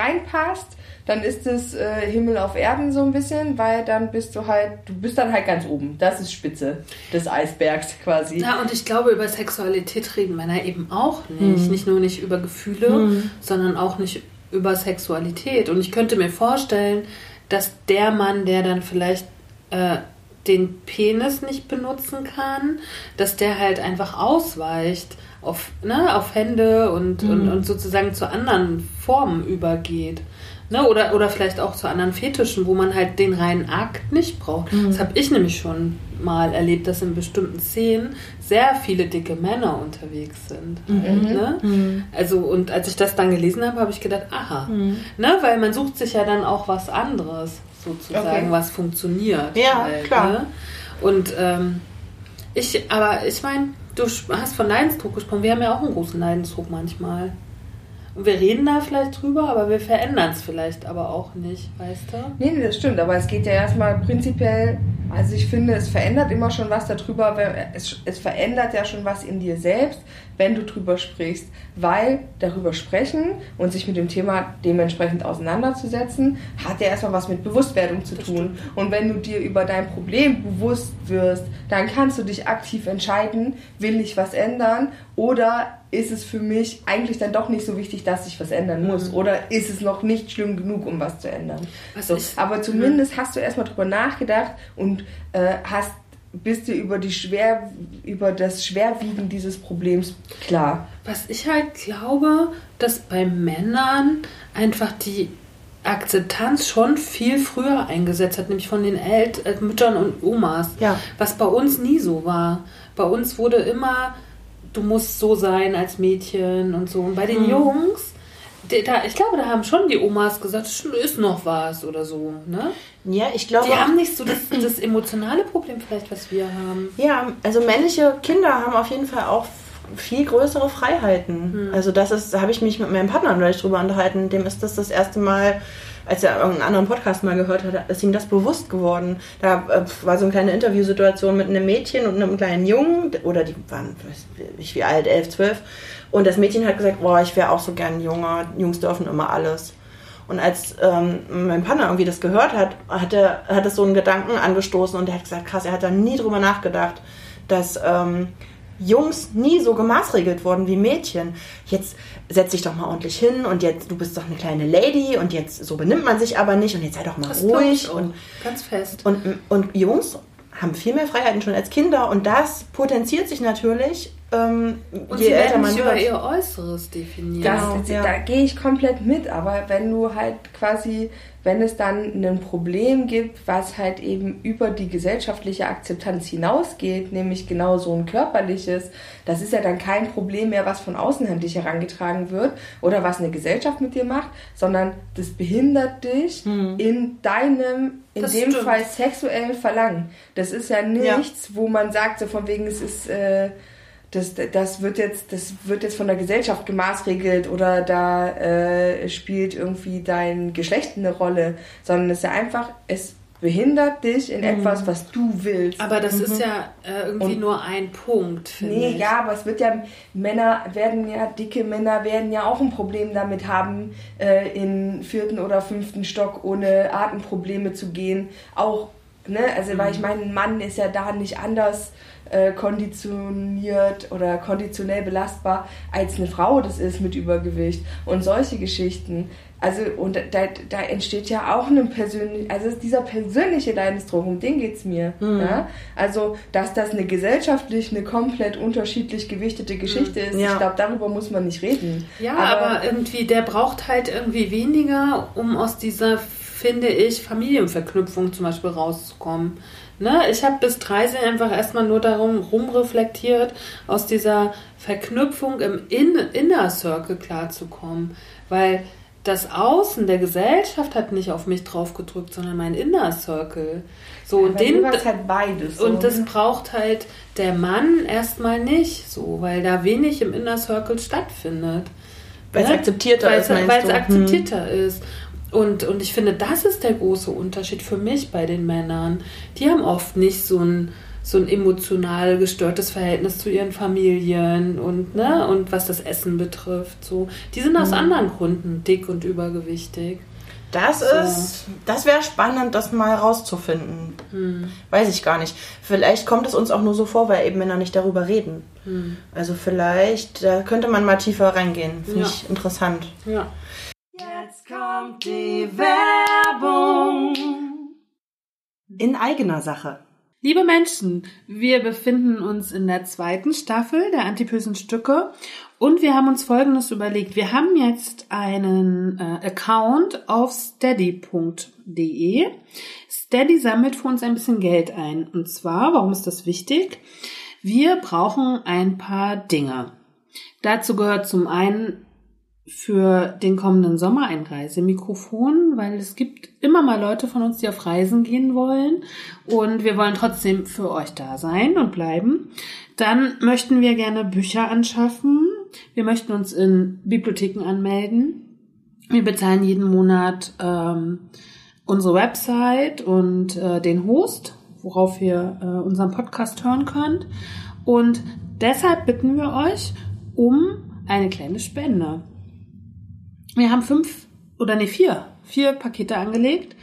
S3: reinpasst, dann ist es äh, Himmel auf Erden so ein bisschen, weil dann bist du halt, du bist dann halt ganz oben. Das ist Spitze des Eisbergs quasi.
S2: Ja, und ich glaube, über Sexualität reden Männer eben auch nicht. Nicht nur nicht über Gefühle, sondern auch nicht über Sexualität. Und ich könnte mir vorstellen, dass der Mann, der dann vielleicht äh, den Penis nicht benutzen kann, dass der halt einfach ausweicht auf, ne, auf Hände und, und, und sozusagen zu anderen Formen übergeht. Ne, oder, oder vielleicht auch zu anderen Fetischen, wo man halt den reinen Akt nicht braucht. Das habe ich nämlich schon mal erlebt, dass in bestimmten Szenen sehr viele dicke Männer unterwegs sind. Halt, ne? Also, und als ich das dann gelesen habe, habe ich gedacht, aha. Ne? Weil man sucht sich ja dann auch was anderes, sozusagen,
S3: Okay.
S2: was funktioniert.
S1: Ja,
S2: halt,
S1: klar.
S2: Ne? Und ähm, ich, aber ich meine, du hast von Leidensdruck gesprochen. Wir haben ja auch einen großen Leidensdruck manchmal. Und wir reden da vielleicht drüber, aber wir verändern es vielleicht aber auch nicht, weißt du?
S3: Nee, nee, das stimmt, aber es geht ja erstmal prinzipiell, also ich finde, es verändert immer schon was darüber, es, es verändert ja schon was in dir selbst, wenn du drüber sprichst, weil darüber sprechen und sich mit dem Thema dementsprechend auseinanderzusetzen, hat ja erstmal was mit Bewusstwerdung zu tun. Und wenn du dir über dein Problem bewusst wirst, dann kannst du dich aktiv entscheiden, will ich was ändern oder ist es für mich eigentlich dann doch nicht so wichtig, dass ich was ändern muss? Oder ist es noch nicht schlimm genug, um was zu ändern?
S2: Was
S3: So, aber zumindest hast du erstmal drüber nachgedacht und äh, hast bist dir über die schwer über das Schwerwiegen dieses Problems klar.
S2: Was ich halt glaube, dass bei Männern einfach die Akzeptanz schon viel früher eingesetzt hat, nämlich von den El äh, Müttern und Omas.
S1: Ja.
S2: Was bei uns nie so war. Bei uns wurde immer, du musst so sein als Mädchen und so. Und bei den Jungs, die, da, ich glaube, da haben schon die Omas gesagt, "Sch- ist noch was oder so. Ne?
S1: Ja, ich glaube.
S2: Die haben nicht so das, das emotionale Problem vielleicht, was wir haben.
S1: Ja, also männliche Kinder haben auf jeden Fall auch viel größere Freiheiten. Also das ist, da habe ich mich mit meinem Partner neulich drüber unterhalten. Dem ist das das erste Mal, als er irgendeinen anderen Podcast mal gehört hat, ist ihm das bewusst geworden. Da äh, war so eine kleine Interviewsituation mit einem Mädchen und einem kleinen Jungen, oder die waren, weiß nicht wie alt, elf, zwölf. Und das Mädchen hat gesagt, boah, ich wäre auch so gern Junge. Jungs dürfen immer alles. Und als ähm, mein Partner irgendwie das gehört hat, hat er hat es so einen Gedanken angestoßen und er hat gesagt, krass, er hat da nie drüber nachgedacht, dass ähm, Jungs nie so gemaßregelt wurden wie Mädchen. Jetzt setz dich doch mal ordentlich hin und jetzt, du bist doch eine kleine Lady und jetzt, so benimmt man sich aber nicht und jetzt sei doch mal
S2: Das
S1: ruhig und
S2: Ganz fest.
S1: und, und Jungs haben viel mehr Freiheiten schon als Kinder und das potenziert sich natürlich, ähm,
S2: Und
S1: je
S2: sie
S1: älter
S2: werden
S1: man
S2: über
S1: wird.
S2: ihr Äußeres definieren.
S3: Das,
S1: Genau, ja.
S3: Da gehe ich komplett mit, aber wenn du halt quasi, wenn es dann ein Problem gibt, was halt eben über die gesellschaftliche Akzeptanz hinausgeht, nämlich genau so ein körperliches, das ist ja dann kein Problem mehr, was von außen an dich herangetragen wird oder was eine Gesellschaft mit dir macht, sondern das behindert dich in deinem, in
S2: Das
S3: dem
S2: stimmt.
S3: Fall sexuellen Verlangen. Das ist ja nichts, wo man sagt, so von wegen, es ist, äh, das, das wird jetzt, das wird jetzt von der Gesellschaft gemaßregelt oder da äh, spielt irgendwie dein Geschlecht eine Rolle, sondern es ist ja einfach, es behindert dich in etwas, was du willst.
S2: Aber das ist ja äh, irgendwie
S3: Und-
S2: nur ein Punkt,
S3: Nee,
S2: ich.
S3: ja, aber es wird ja, Männer werden ja, dicke Männer werden ja auch ein Problem damit haben, äh, in vierten oder fünften Stock ohne Atemprobleme zu gehen. Auch, ne, also weil ich meine, ein Mann ist ja da nicht anders äh, konditioniert oder konditionell belastbar, als eine Frau das ist mit Übergewicht und solche Geschichten. Also, und da, da entsteht ja auch ein persönlich, also dieser persönliche Leidensdruck, um den geht's mir. Ja? Also, dass das eine gesellschaftlich eine komplett unterschiedlich gewichtete Geschichte ist,
S1: Ja.
S3: ich glaube, darüber muss man nicht reden.
S2: Ja, aber, irgendwie, der braucht halt irgendwie weniger, um aus dieser, finde ich, Familienverknüpfung zum Beispiel rauszukommen. Ne? Ich habe bis 30 einfach erstmal nur darum rumreflektiert, aus dieser Verknüpfung im In Inner Circle klarzukommen. Weil das Außen der Gesellschaft hat nicht auf mich drauf gedrückt, sondern mein Inner Circle. So, und
S3: Bei
S2: den,
S3: halt beides. So.
S2: und das braucht halt der Mann erstmal nicht so, weil da wenig im Inner Circle stattfindet.
S1: Weil es
S2: Ne?
S1: akzeptierter
S2: Weil
S1: ist,
S2: Weil es
S1: du? Hm.
S2: akzeptierter ist. Und, und ich finde, das ist der große Unterschied für mich bei den Männern. Die haben oft nicht so ein, so ein emotional gestörtes Verhältnis zu ihren Familien und, ne, und was das Essen betrifft. So. Die sind aus anderen Gründen dick und übergewichtig.
S1: Das
S2: So.
S1: ist, das wäre spannend, das mal rauszufinden.
S2: Hm.
S1: Weiß ich gar nicht. Vielleicht kommt es uns auch nur so vor, weil eben Männer nicht darüber reden.
S2: Hm.
S1: Also vielleicht, da könnte man mal tiefer reingehen. Finde
S2: Ja.
S1: ich interessant.
S2: Ja.
S1: Jetzt kommt die Werbung. In eigener Sache.
S2: Liebe Menschen, wir befinden uns in der zweiten Staffel der Antipösen Stücke und wir haben uns Folgendes überlegt. Wir haben jetzt einen äh, Account auf steady.de. Steady sammelt für uns ein bisschen Geld ein. Und zwar, warum ist das wichtig? Wir brauchen ein paar Dinge. Dazu gehört zum einen für den kommenden Sommer ein Reisemikrofon, weil es gibt immer mal Leute von uns, die auf Reisen gehen wollen und wir wollen trotzdem für euch da sein und bleiben. Dann möchten wir gerne Bücher anschaffen. Wir möchten uns in Bibliotheken anmelden. Wir bezahlen jeden Monat ähm, unsere Website und äh, den Host, worauf ihr äh, unseren Podcast hören könnt. Und deshalb bitten wir euch um eine kleine Spende. Wir haben fünf oder nee, vier, vier Pakete angelegt,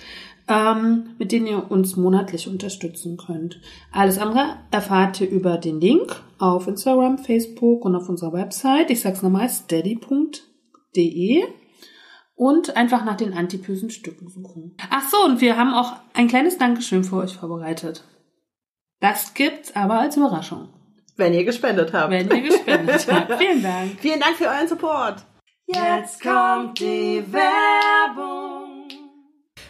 S2: ähm, mit denen ihr uns monatlich unterstützen könnt. Alles andere erfahrt ihr über den Link auf Instagram, Facebook und auf unserer Website. Ich sag's nochmal, steady.de und einfach nach den antipösen Stücken suchen. Ach so, und wir haben auch ein kleines Dankeschön für euch vorbereitet. Das gibt's aber als Überraschung,
S1: Wenn ihr gespendet habt.
S2: wenn ihr gespendet [LAUGHS] habt. Vielen Dank.
S1: Vielen Dank für euren Support. Jetzt kommt die Werbung.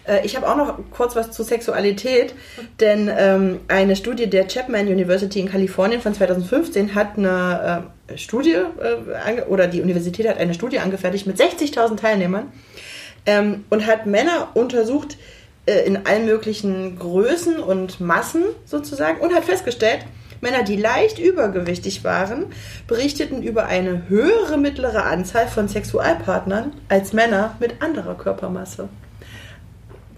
S1: Äh, Ich habe auch noch kurz was zu Sexualität, denn ähm, eine Studie der Chapman University in Kalifornien von 2015 hat eine äh, Studie, äh, oder die Universität hat eine Studie angefertigt mit 60.000 Teilnehmern ähm, und hat Männer untersucht äh, in allen möglichen Größen und Massen sozusagen und hat festgestellt, Männer, die leicht übergewichtig waren, berichteten über eine höhere mittlere Anzahl von Sexualpartnern als Männer mit anderer Körpermasse.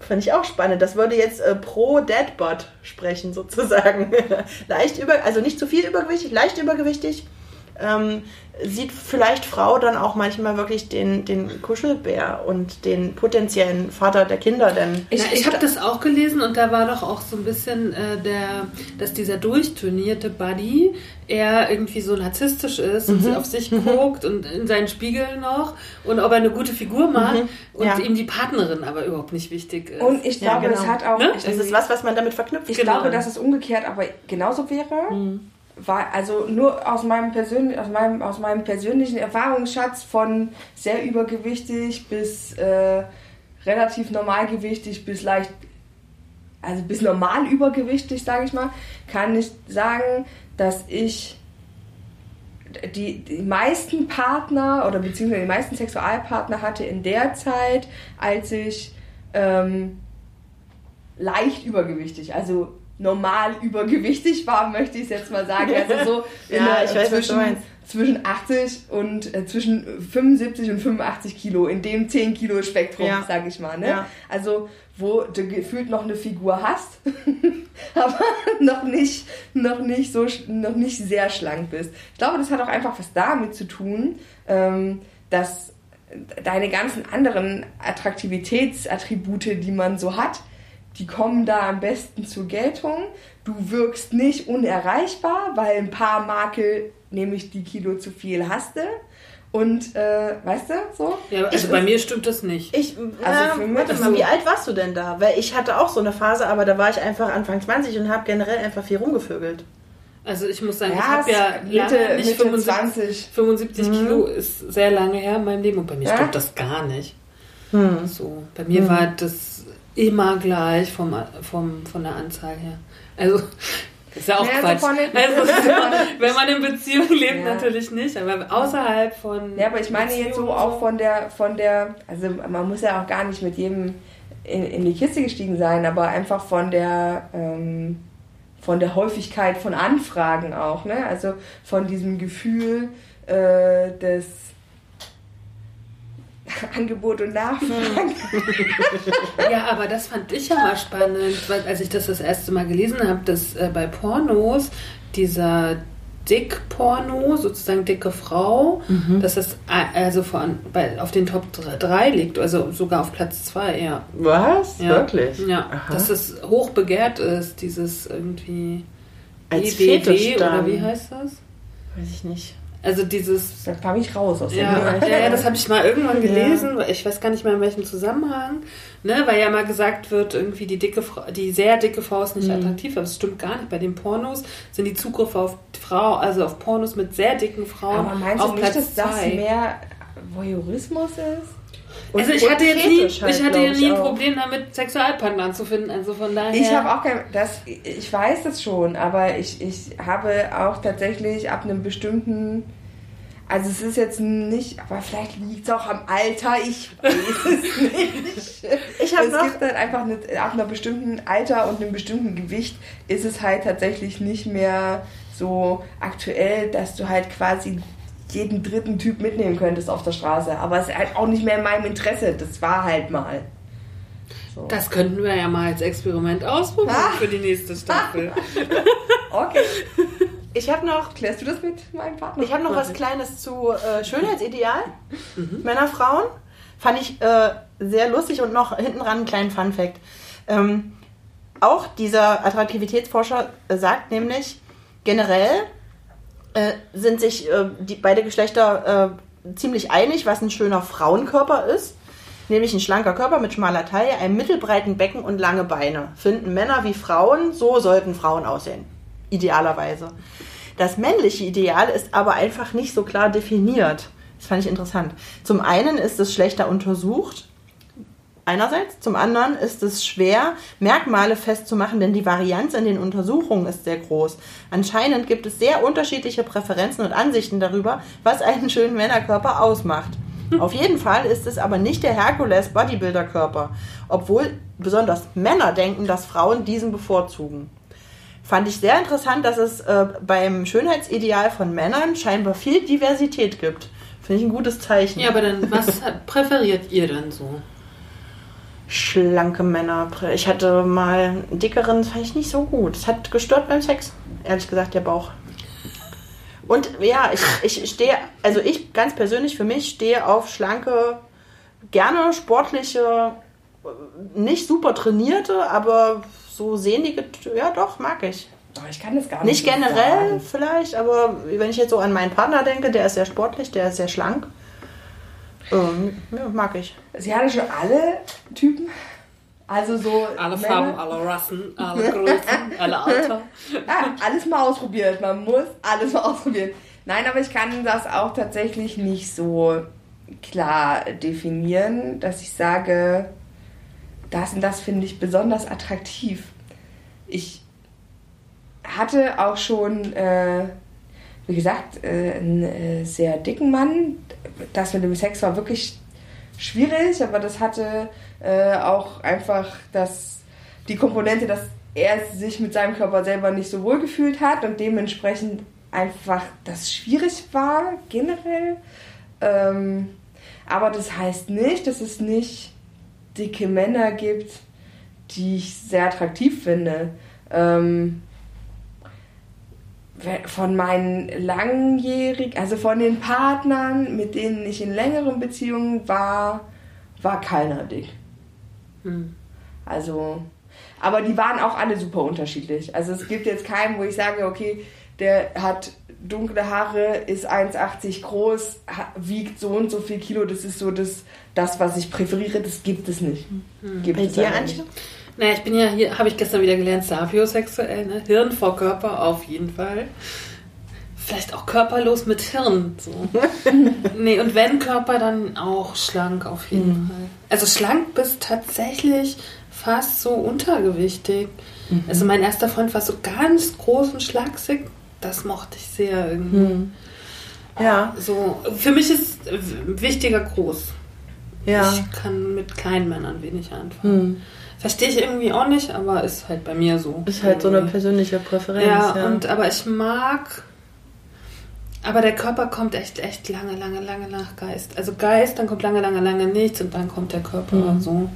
S1: Fand ich auch spannend. Das würde jetzt äh, pro Deadbot sprechen, sozusagen. [LAUGHS] leicht über, also nicht zu viel übergewichtig, leicht übergewichtig. Ähm, sieht vielleicht Frau dann auch manchmal wirklich den, den Kuschelbär und den potenziellen Vater der Kinder, denn
S2: Ich, ich habe das auch gelesen und da war doch auch so ein bisschen äh, der, dass dieser durchtrainierte Buddy eher irgendwie so narzisstisch ist und
S1: Mhm.
S2: auf sich guckt und in seinen Spiegel noch und ob er eine gute Figur macht und
S1: Mhm. Ja.
S2: ihm die Partnerin aber überhaupt nicht wichtig ist.
S3: Und ich
S1: Ja,
S3: glaube,
S1: genau.
S3: es hat auch.
S2: Ne?
S1: das ist was, was man damit verknüpft.
S3: Ich
S2: Genau.
S3: glaube, dass es umgekehrt aber genauso wäre. War, also nur aus meinem, persönlichen, aus, meinem, aus meinem persönlichen Erfahrungsschatz von sehr übergewichtig bis äh, relativ normalgewichtig bis leicht, also bis normal übergewichtig, sage ich mal, kann ich sagen, dass ich die, die meisten Partner oder beziehungsweise die meisten Sexualpartner hatte in der Zeit, als ich ähm, leicht übergewichtig, also normal übergewichtig war, möchte ich es jetzt mal sagen. Also so [LAUGHS]
S1: Ja,
S3: der,
S1: ich weiß, was du
S3: zwischen, zwischen 80 und äh, zwischen 75 und 85 Kilo, in dem 10 Kilo Spektrum,
S1: Ja.
S3: sag ich mal. Ne?
S1: Ja.
S3: Also wo du gefühlt noch eine Figur hast, [LAUGHS] aber noch nicht, noch nicht so, noch nicht sehr schlank bist. Ich glaube, das hat auch einfach was damit zu tun, ähm, dass deine ganzen anderen Attraktivitätsattribute, die man so hat, die kommen da am besten zur Geltung. Du wirkst nicht unerreichbar, weil ein paar Makel, nämlich die Kilo zu viel hast du. Und, äh, weißt du, so?
S2: ja, also
S1: ich-
S2: bei mir stimmt das nicht.
S1: Ich,
S3: Also für mich
S1: warte mal,
S3: so-
S1: wie alt warst du denn da? Weil ich hatte auch so eine Phase, aber da war ich einfach Anfang 20 und habe generell einfach viel rumgevögelt.
S2: Also ich muss sagen, ich
S3: Ja,
S2: habe ja
S3: Mitte,
S2: nicht
S3: Mitte
S2: 75,
S3: 20.
S2: 75 Kilo ist sehr lange her in meinem Leben und bei mir
S3: Ja?
S2: stimmt das gar nicht. So, bei mir war das immer gleich vom, vom, von der Anzahl her. Also, ist ja auch
S3: Ja,
S2: Quatsch. also, ja, [LAUGHS] wenn man in Beziehung lebt,
S3: Ja.
S2: natürlich nicht, aber außerhalb von.
S3: Ja, aber ich meine jetzt so
S2: Beziehung
S3: auch von der, von der, also man muss ja auch gar nicht mit jedem in, in die Kiste gestiegen sein, aber einfach von der, ähm, von der Häufigkeit von Anfragen auch, ne? Also von diesem Gefühl äh, des [LAUGHS] Angebot und Nachfrage.
S2: Ja, aber das fand ich ja mal spannend, weil als ich das das erste Mal gelesen habe, dass äh, bei Pornos dieser Dick-Porno, sozusagen dicke Frau, dass das äh, also von, bei, auf den Top 3 liegt, also sogar auf Platz 2, ja.
S1: Was?
S2: ja.
S1: Wirklich?
S2: Ja,
S1: Aha.
S2: dass es hoch begehrt ist, dieses irgendwie
S1: Als Fetisch
S2: oder wie heißt das?
S1: Weiß ich nicht.
S2: Also dieses
S3: Da kam ich raus aus dem
S2: Ja,
S3: Bereich.
S2: ja, ja, das habe ich mal irgendwann [LAUGHS] gelesen. weil Ich weiß gar nicht mehr in welchem Zusammenhang, ne, weil ja mal gesagt wird, irgendwie die dicke Frau, die sehr dicke Frau ist
S3: Mhm.
S2: nicht attraktiv, aber das stimmt gar nicht. Bei den Pornos sind die Zugriffe auf Frau, also auf Pornos mit sehr dicken Frauen
S3: Aber meinst
S2: auf
S3: du nicht, dass das mehr Voyeurismus ist?
S2: Also ich hatte jetzt nie,
S1: halt,
S2: ich hatte ja nie ein. Problem damit, Sexualpartner zu finden. Also von daher.
S3: Ich habe auch kein, das, ich weiß das schon, aber ich, ich habe auch tatsächlich ab einem bestimmten, also es ist jetzt nicht, aber vielleicht liegt es auch am Alter, ich weiß es [LAUGHS] nicht.
S1: Ich habe
S3: es
S1: noch-
S3: gibt halt einfach eine, ab einem bestimmten Alter und einem bestimmten Gewicht ist es halt tatsächlich nicht mehr so aktuell, dass du halt quasi jeden dritten Typ mitnehmen könntest auf der Straße. Aber es ist halt auch nicht mehr in meinem Interesse. Das war halt mal. So.
S2: das könnten wir ja mal als Experiment ausprobieren
S3: Ah.
S2: für die nächste Staffel. [LAUGHS]
S3: Okay.
S1: Ich habe noch,
S3: Klärst du das mit meinem Partner?
S1: ich hab noch was Kleines zu äh, Schönheitsideal. Männer, Frauen. Fand ich äh, sehr lustig und noch hinten ran einen kleinen Fun-Fact. Ähm, auch dieser Attraktivitätsforscher sagt nämlich, generell äh, sind sich äh, die, beide Geschlechter äh, ziemlich einig, was ein schöner Frauenkörper ist. Nämlich ein schlanker Körper mit schmaler Taille, einem mittelbreiten Becken und lange Beine. Finden Männer wie Frauen, so sollten Frauen aussehen. Idealerweise. Das männliche Ideal ist aber einfach nicht so klar definiert. Das fand ich interessant. Zum einen ist es schlechter untersucht, einerseits. Zum anderen ist es schwer, Merkmale festzumachen, denn die Varianz in den Untersuchungen ist sehr groß. Anscheinend gibt es sehr unterschiedliche Präferenzen und Ansichten darüber, was einen schönen Männerkörper ausmacht. Auf jeden Fall ist es aber nicht der Herkules Bodybuilder Körper, obwohl besonders Männer denken, dass Frauen diesen bevorzugen. fand ich sehr interessant, dass es äh, beim Schönheitsideal von Männern scheinbar viel Diversität gibt. Finde ich ein gutes Zeichen.
S2: Ja, aber dann, was präferiert ihr dann so?
S1: Schlanke Männer. Ich hatte mal einen dickeren, das fand ich nicht so gut. Es hat gestört beim Sex, ehrlich gesagt, der Bauch. Und ja, ich, ich stehe, also ich ganz persönlich für mich stehe auf schlanke, gerne sportliche, nicht super trainierte, aber so sehnige, ja doch, mag ich.
S3: Oh, ich kann das gar
S1: Nicht
S3: nicht.
S1: generell
S3: sagen.
S1: vielleicht, aber wenn ich jetzt so an meinen Partner denke, der ist sehr sportlich, der ist sehr schlank. Ähm, ja, mag ich.
S3: Sie hatte schon alle Typen. Also so.
S2: Alle
S3: Männer-
S2: Farben, alle Rassen, alle Größen, [LAUGHS] alle Alter.
S3: Ah, alles mal ausprobiert. Man muss alles mal ausprobieren. Nein, aber ich kann das auch tatsächlich nicht so klar definieren, dass ich sage, das und das finde ich besonders attraktiv. Ich hatte auch schon, äh, wie gesagt, äh, einen äh, sehr dicken Mann. Das mit dem Sex war wirklich schwierig, aber das hatte äh, auch einfach das, die Komponente, dass er sich mit seinem Körper selber nicht so wohl gefühlt hat und dementsprechend einfach das schwierig war, generell. Ähm, aber das heißt nicht, dass es nicht dicke Männer gibt, die ich sehr attraktiv finde. Ähm, von meinen langjährigen, also von den Partnern, mit denen ich in längeren Beziehungen war, war keiner dick.
S2: Hm.
S3: Also, aber die waren auch alle super unterschiedlich. Also es gibt jetzt keinen, wo ich sage, okay, der hat dunkle Haare, ist 1,80 groß, wiegt so und so viel Kilo. Das ist so das, das was ich präferiere. Das gibt es nicht. Gibt
S1: Bei
S3: es
S1: dir, Antje?
S3: nicht.
S2: Naja, ich bin ja hier, habe ich gestern wieder gelernt, sapiosexuell, ne? Hirn vor Körper auf jeden Fall. Vielleicht auch körperlos mit Hirn. So. [LAUGHS] nee, und wenn Körper, dann auch schlank auf jeden Fall. Also schlank bis tatsächlich fast so untergewichtig. Also mein erster Freund war so ganz groß und schlaksig. Das mochte ich sehr irgendwie.
S1: Ja,
S2: So, für mich ist wichtiger groß.
S1: ja.
S2: Ich kann mit kleinen Männern wenig anfangen. Verstehe ich irgendwie auch nicht, aber ist halt bei mir so.
S1: Ist halt so eine
S2: Irgendwie.
S1: persönliche Präferenz.
S2: Ja,
S1: Ja,
S2: und aber ich mag. Aber der Körper kommt echt, echt lange, lange, lange nach Geist. Also Geist, dann kommt lange, lange, lange nichts und dann kommt der Körper
S1: Mhm.
S2: so.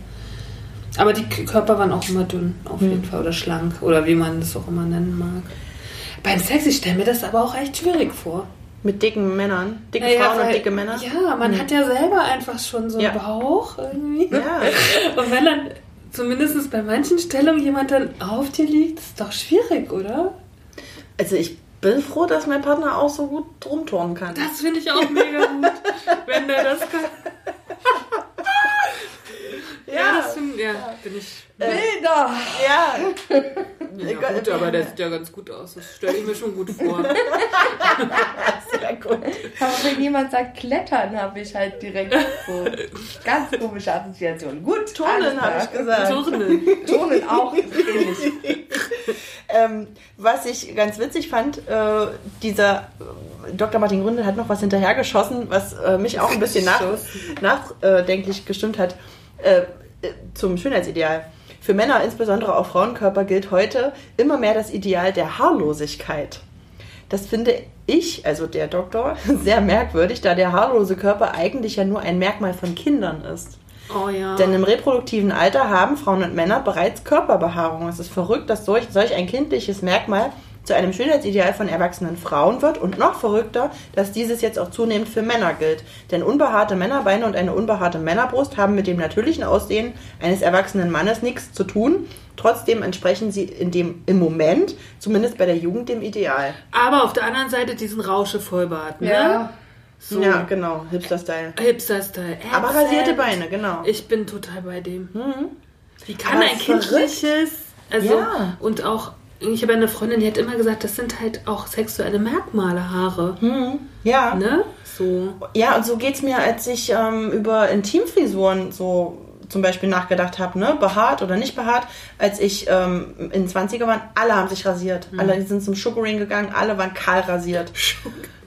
S2: Aber die Körper waren auch immer dünn, auf
S1: Mhm.
S2: jeden Fall. Oder schlank, oder wie man das auch immer nennen mag. Beim Sex, ich stelle mir das aber auch echt schwierig vor.
S1: Mit dicken Männern. Dicke
S2: Naja,
S1: Frauen und
S2: weil-
S1: dicke Männer.
S2: Ja, man hat ja selber einfach schon so einen
S1: Ja.
S2: Bauch irgendwie.
S1: Ja. [LAUGHS]
S2: Und wenn dann zumindest bei manchen Stellungen jemand dann auf dir liegt, ist doch schwierig, oder?
S1: Also ich bin froh, dass mein Partner auch so gut rumturnen kann.
S2: Das finde ich auch mega gut, wenn der das kann. [LAUGHS] Ja, das find, ja bin ich.
S3: Bilder!
S1: Ja.
S2: Ja, gut, aber der sieht ja ganz gut aus. Das stelle ich mir schon gut vor. [LAUGHS]
S1: Sehr gut.
S3: Aber wenn jemand sagt Klettern, habe ich halt direkt so ganz komische Assoziationen. Gut,
S1: Turnen habe ich gesagt.
S2: Turnen.
S3: Turnen auch. [LAUGHS]
S1: Ähm, was ich ganz witzig fand, äh, dieser äh, Dr. Martin Gründel hat noch was hinterhergeschossen, was äh, mich auch ein bisschen nach, nachdenklich gestimmt hat äh, äh, zum Schönheitsideal. Für Männer, insbesondere auch Frauenkörper, gilt heute immer mehr das Ideal der Haarlosigkeit. Das finde ich, also der Doktor, [LAUGHS] sehr merkwürdig, da der haarlose Körper eigentlich ja nur ein Merkmal von Kindern ist.
S2: Oh ja.
S1: Denn im reproduktiven Alter haben Frauen und Männer bereits Körperbehaarung. Es ist verrückt, dass solch, solch ein kindliches Merkmal zu einem Schönheitsideal von erwachsenen Frauen wird und noch verrückter, dass dieses jetzt auch zunehmend für Männer gilt. Denn unbehaarte Männerbeine und eine unbehaarte Männerbrust haben mit dem natürlichen Aussehen eines erwachsenen Mannes nichts zu tun. Trotzdem entsprechen sie in dem, im Moment, zumindest bei der Jugend, dem Ideal.
S2: aber auf der anderen Seite diesen Rausche-Vollbart, ne?
S3: Ja.
S2: So.
S1: Ja, genau, Hipster-Style.
S2: Hipster-Style.
S1: Aber rasierte Beine, genau.
S2: Ich bin total bei dem. Wie kann
S1: Aber
S2: ein kindliches, also
S1: Ja.
S2: und auch, ich habe eine Freundin, die hat immer gesagt, das sind halt auch sexuelle Merkmale, Haare.
S1: Ja.
S2: Ne? So.
S1: Ja, und so geht's mir, als ich ähm, über Intimfrisuren so zum Beispiel nachgedacht habe, ne? behaart oder nicht behaart. Als ich ähm, in den 20er waren, alle haben sich rasiert. Alle die sind zum Sugaring gegangen, alle waren kahl rasiert. [LAUGHS]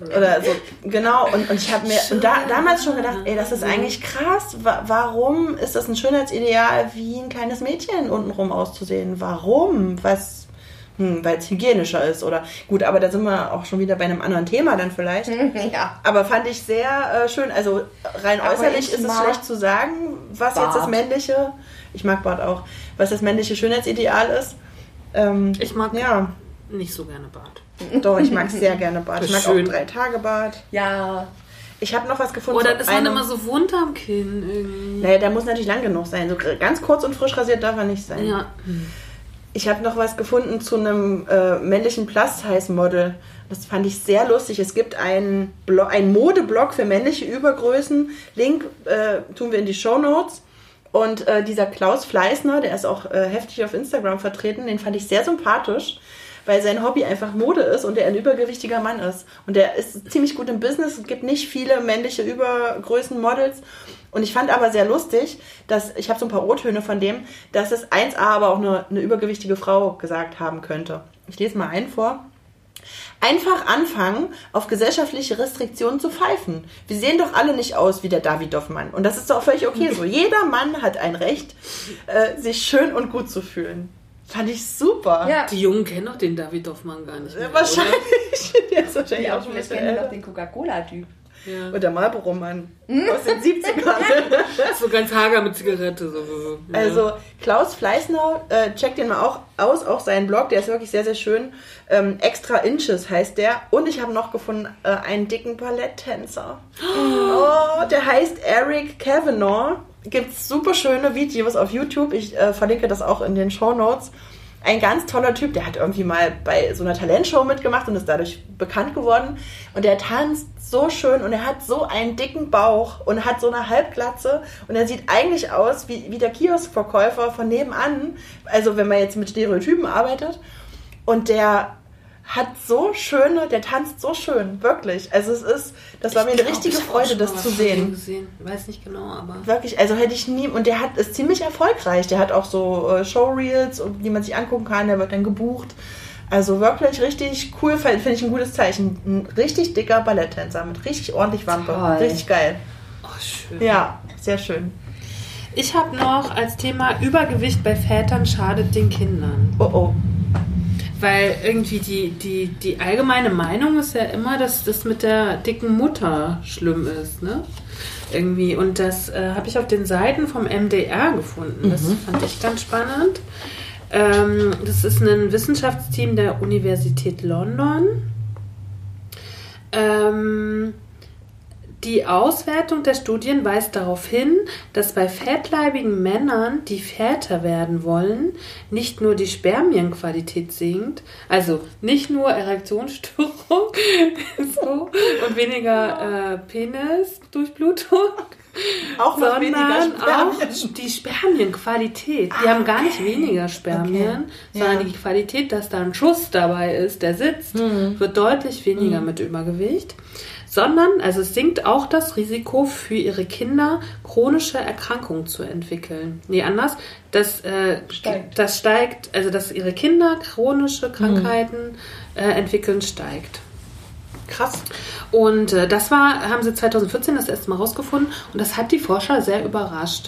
S1: Oder so, genau. Und, und ich habe mir und da, damals schon gedacht, ey, das ist eigentlich krass. Wa warum ist das ein Schönheitsideal, wie ein kleines Mädchen untenrum auszusehen? Warum? Was, hm, weil es hygienischer ist oder gut, aber da sind wir auch schon wieder bei einem anderen Thema dann vielleicht. [LAUGHS]
S3: Ja.
S1: Aber fand ich sehr äh, schön. Also rein
S3: Aber
S1: äußerlich
S3: ich
S1: ist es schlecht zu sagen, was jetzt das
S3: Bart.
S1: männliche, ich mag Bart auch, was das männliche Schönheitsideal ist. Ähm,
S2: Ich mag
S1: ja,
S2: nicht so gerne Bart.
S1: doch, ich mag sehr gerne Bart. Ich mag
S2: Schön.
S1: auch drei Tage Bart.
S3: Ja.
S1: Ich habe noch was gefunden.
S2: Oder
S1: zu
S2: ist man immer so wund am Kinn irgendwie.
S1: Naja, der muss natürlich lang genug sein. So ganz kurz und frisch rasiert darf er nicht sein.
S2: Ja.
S1: Ich habe noch was gefunden zu einem äh, männlichen Plus-Size-Model. Das fand ich sehr lustig. Es gibt einen, einen Modeblog für männliche Übergrößen. Link äh, tun wir in die Show Notes. Und äh, dieser Klaus Fleißner, der ist auch äh, heftig auf Instagram vertreten, den fand ich sehr sympathisch, weil sein Hobby einfach Mode ist und er ein übergewichtiger Mann ist. Und der ist ziemlich gut im Business. Es gibt nicht viele männliche Übergrößen-Models. Und ich fand aber sehr lustig, dass, ich habe so ein paar O-Töne von dem, dass es 1A aber auch nur eine übergewichtige Frau gesagt haben könnte. Ich lese mal einen vor. Einfach anfangen, auf gesellschaftliche Restriktionen zu pfeifen. Wir sehen doch alle nicht aus wie der Davidoff-Mann. Und das ist doch völlig okay so. Jeder Mann hat ein Recht, äh, sich schön und gut zu fühlen. Fand ich super.
S3: Ja.
S2: Die Jungen kennen doch den David Hoffmann gar nicht mehr.
S1: Äh, Wahrscheinlich. [LAUGHS] Der ist wahrscheinlich
S3: Ja,
S1: auch schon
S3: kennen
S1: älter.
S3: den Coca-Cola-Typ.
S2: Oder? Ja.
S1: Und der Marlboro-Mann aus den 70ern. [LAUGHS]
S2: So ganz hager mit Zigarette. So. Ja.
S1: Also Klaus Fleißner, äh, checkt den mal auch aus, auch seinen Blog, der ist wirklich sehr, sehr schön. Ähm, Extra Inches heißt der. Und ich habe noch gefunden äh, einen dicken Balletttänzer. [GASPS] Oh, der heißt Eric Kavanaugh. Gibt's super schöne Videos auf YouTube. Ich äh, verlinke das auch in den Show Notes. Ein ganz toller Typ, der hat irgendwie mal bei so einer Talentshow mitgemacht und ist dadurch bekannt geworden. Und der tanzt so schön und er hat so einen dicken Bauch und hat so eine Halbglatze und er sieht eigentlich aus wie, wie der Kioskverkäufer von nebenan. Also wenn man jetzt mit Stereotypen arbeitet. Und der hat so schöne, der tanzt so schön, wirklich. Also es ist, das war mir eine
S2: Ich
S1: richtige
S2: ich
S1: Freude, das zu sehen.
S2: gesehen. Weiß nicht genau, aber.
S1: Wirklich, also hätte ich nie, und der hat ist ziemlich erfolgreich. Der hat auch so äh, Showreels, die man sich angucken kann, der wird dann gebucht. Also wirklich richtig cool, finde ich ein gutes Zeichen. Ein richtig dicker Balletttänzer mit richtig ordentlich Wampe.
S3: Toll.
S1: Richtig geil.
S2: Oh, schön.
S1: Ja, sehr schön.
S2: Ich habe noch als Thema Übergewicht bei Vätern schadet den Kindern.
S1: Oh oh.
S2: Weil irgendwie die, die, die allgemeine Meinung ist ja immer, dass das mit der dicken Mutter schlimm ist, ne? Irgendwie. Und das äh, habe ich auf den Seiten vom MDR gefunden. Das fand ich ganz spannend. Ähm, das ist ein Wissenschaftsteam der Universität London. Ähm, die Auswertung der Studien weist darauf hin, dass bei fettleibigen Männern, die Väter werden wollen, nicht nur die Spermienqualität sinkt, also nicht nur Erektionsstörung [LAUGHS] so, und weniger äh, Penisdurchblutung,
S1: Auch
S2: sondern auch die Spermienqualität. Die haben gar nicht weniger Spermien,
S1: Okay.
S2: sondern
S1: Ja.
S2: die Qualität, dass da ein Schuss dabei ist, der sitzt,
S1: Mhm.
S2: wird deutlich weniger mit Übergewicht. Sondern, also es sinkt auch das Risiko für ihre Kinder, chronische Erkrankungen zu entwickeln. Nee, anders, das, äh,
S3: Steigt.
S2: das steigt, also dass ihre Kinder chronische
S1: Mhm.
S2: Krankheiten äh, entwickeln, steigt.
S1: Krass.
S2: Und äh, das war, haben sie 2014 das erste Mal rausgefunden und das hat die Forscher sehr überrascht.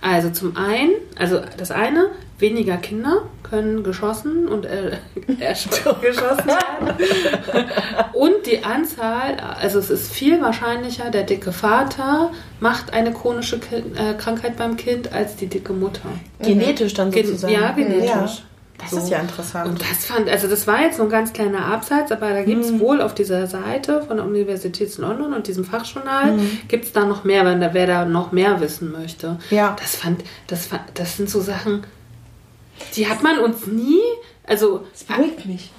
S2: Also zum einen, also das eine, weniger Kinder können geschossen und äh, [LAUGHS] [LAUGHS] erschossen geschossen werden. und die Anzahl, also es ist viel wahrscheinlicher, der dicke Vater macht eine chronische Ki äh, Krankheit beim Kind als die dicke Mutter.
S1: Genetisch dann
S2: Gen-
S1: sozusagen.
S2: ja, genetisch.
S1: Ja. Das
S2: So.
S1: ist ja interessant.
S2: Und das fand, also das war jetzt so ein ganz kleiner Abseits, aber da gibt es
S1: Mhm.
S2: wohl auf dieser Seite von der Universität London und diesem Fachjournal,
S1: Mhm.
S2: gibt es da noch mehr, wenn da wer da noch mehr wissen möchte.
S1: Ja.
S2: Das fand, das fand, das sind so Sachen, die hat man uns nie, also
S3: Das beruhigt mich.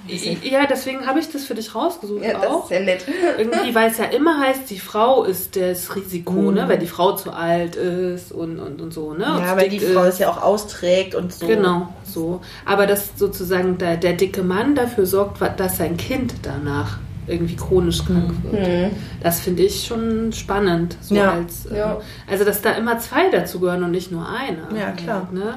S2: ja, deswegen habe ich das für dich rausgesucht
S3: Ja, das
S2: auch.
S3: ist ja nett. [LAUGHS]
S2: Irgendwie, weil es ja immer heißt, die Frau ist das Risiko,
S1: Mhm.
S2: ne? Weil die Frau zu alt ist und, und, und so, ne?
S1: Ja, weil die
S2: dick
S1: Frau
S2: ist.
S1: es ja auch austrägt und so.
S2: Genau, so. Aber dass sozusagen der, der dicke Mann dafür sorgt, dass sein Kind danach irgendwie chronisch krank wird. Das finde ich schon spannend. So
S1: Ja.
S2: als, äh,
S3: Ja.
S2: Also, dass da immer zwei dazugehören und nicht nur eine.
S1: Ja, klar.
S2: Ne?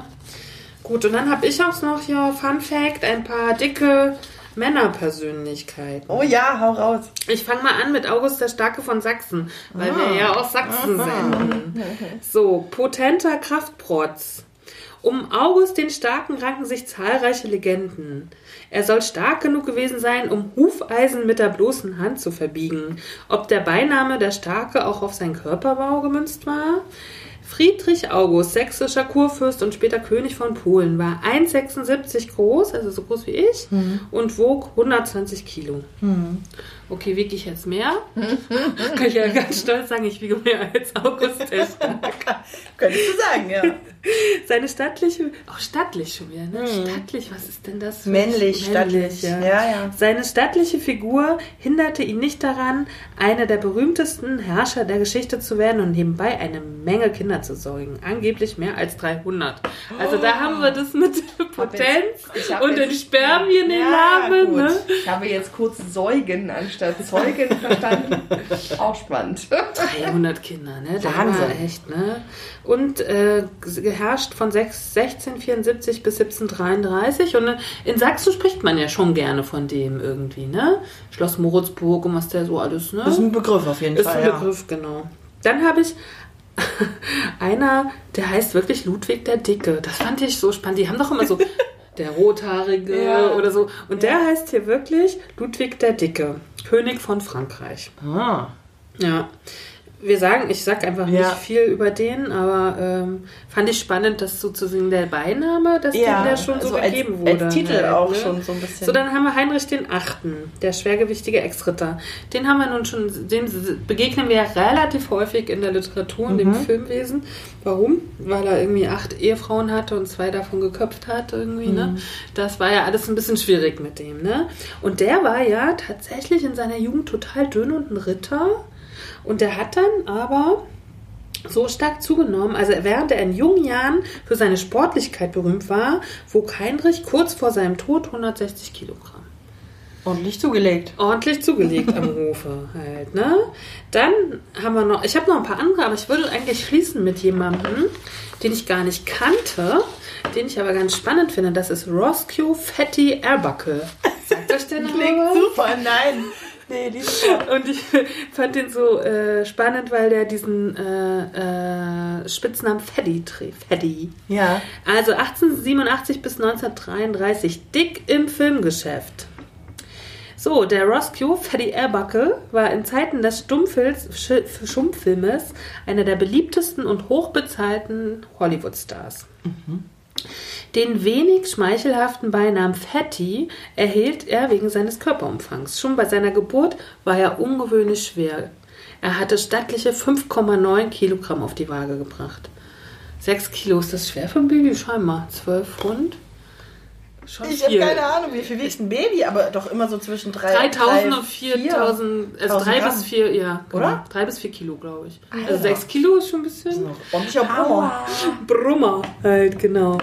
S2: Gut, und dann habe ich auch noch hier, Fun Fact, ein paar dicke Männerpersönlichkeiten.
S1: Oh ja, hau raus.
S2: Ich fange mal an mit August der Starke von Sachsen, weil wir ja aus Sachsen
S1: Aha.
S2: senden. [LAUGHS] So, potenter Kraftprotz. Um August den Starken ranken sich zahlreiche Legenden. Er soll stark genug gewesen sein, um Hufeisen mit der bloßen Hand zu verbiegen. Ob der Beiname der Starke auch auf seinen Körperbau gemünzt war? Friedrich August, sächsischer Kurfürst und später König von Polen, war 1,76 groß, also so groß wie ich, und wog 120 Kilo. Okay, wiege ich jetzt mehr? [LAUGHS] Kann ich ja ganz stolz sagen, ich wiege mehr als August der. [LAUGHS]
S1: Könntest du sagen, ja.
S2: Seine stattliche, auch stattlich schon wieder, ne? Stattlich, was ist denn das? für-
S1: Männlich, stattlich.
S2: ja.
S1: Ja, ja.
S2: Seine stattliche Figur hinderte ihn nicht daran, einer der berühmtesten Herrscher der Geschichte zu werden und nebenbei eine Menge Kinder zu säugen. Angeblich mehr als 300. Also da haben wir das mit Potenz
S3: ich hab
S2: und den
S3: jetzt-
S2: Spermien im
S1: Ja,
S2: Namen.
S1: gut.
S2: Ne?
S3: Ich habe jetzt kurz Säugen anstatt Zeugen verstanden. [LAUGHS] Auch spannend.
S2: 300 Kinder, ne? Da
S1: Wahnsinn.
S2: echt, ne? Und äh, geherrscht von 6, 1674 bis 1733. Und äh, in Sachsen spricht man ja schon gerne von dem irgendwie, ne? Schloss Moritzburg und was der so alles, ne?
S1: Das ist ein Begriff auf jeden
S2: Ist
S1: Fall.
S2: ein
S1: ja.
S2: Begriff, genau. Dann habe ich [LAUGHS] einer, der heißt wirklich Ludwig der Dicke. Das fand ich so spannend. Die haben doch immer so [LAUGHS] der Rothaarige
S1: Ja.
S2: oder so. Und der heißt hier wirklich Ludwig der Dicke, König von Frankreich.
S1: Ah.
S2: Ja. Wir sagen, ich sag einfach
S1: Ja.
S2: nicht viel über den, aber ähm, fand ich spannend, dass sozusagen der Beiname, dass
S1: Ja,
S2: dem der schon so
S1: also als-
S2: gegeben wurde.
S1: als Titel
S2: halt,
S1: auch
S2: ne?
S1: schon so ein bisschen.
S2: So, dann haben wir Heinrich den Achten, der schwergewichtige Ex-Ritter. Den haben wir nun schon, dem begegnen wir ja relativ häufig in der Literatur und dem
S1: Mhm.
S2: Filmwesen. Warum? Weil er irgendwie acht Ehefrauen hatte und zwei davon geköpft hat irgendwie, ne?
S1: Mhm.
S2: Das war ja alles ein bisschen schwierig mit dem, ne? Und der war ja tatsächlich in seiner Jugend total dünn und ein Ritter. Und der hat dann aber so stark zugenommen. Also während er in jungen Jahren für seine Sportlichkeit berühmt war, wog Heinrich kurz vor seinem Tod 160 Kilogramm.
S1: Ordentlich zugelegt.
S2: Ordentlich zugelegt am [LAUGHS] Hofe halt, ne? Dann haben wir noch, ich habe noch ein paar andere, aber ich würde eigentlich schließen mit jemandem, den ich gar nicht kannte, den ich aber ganz spannend finde. Das ist Roscoe Fatty Arbuckle. Sagt euch der [LAUGHS] Name
S1: Klingt super, nein. Nee, [LAUGHS] super.
S2: Und ich fand den so äh, spannend, weil der diesen äh, äh, Spitznamen Feddy trägt. Feddy.
S1: Ja.
S2: Also 1887 bis 1933 dick im Filmgeschäft. So, der Roscoe Fatty Arbuckle war in Zeiten des Stummfils, Sch- Stummfilmes einer der beliebtesten und hochbezahlten Hollywood-Stars. Den wenig schmeichelhaften Beinamen Fatty erhielt er wegen seines Körperumfangs. Schon bei seiner Geburt war er ungewöhnlich schwer. Er hatte stattliche 5,9 Kilogramm auf die Waage gebracht. 6 Kilo ist das schwer für ein Baby scheinbar. 12 Pfund? Schon
S1: Ich habe keine Ahnung, wie viel wiegt ein Baby, aber doch immer so zwischen drei-
S2: 3000
S1: drei,
S2: und 4000, also
S1: 1000
S2: 3
S1: Gramm.
S2: bis 4, ja. Genau.
S1: Oder?
S2: 3 bis 4 Kilo, glaube ich.
S1: Alter.
S2: Also 6 Kilo ist schon ein bisschen.
S1: Ordentlicher Brummer.
S2: Brummer halt, genau.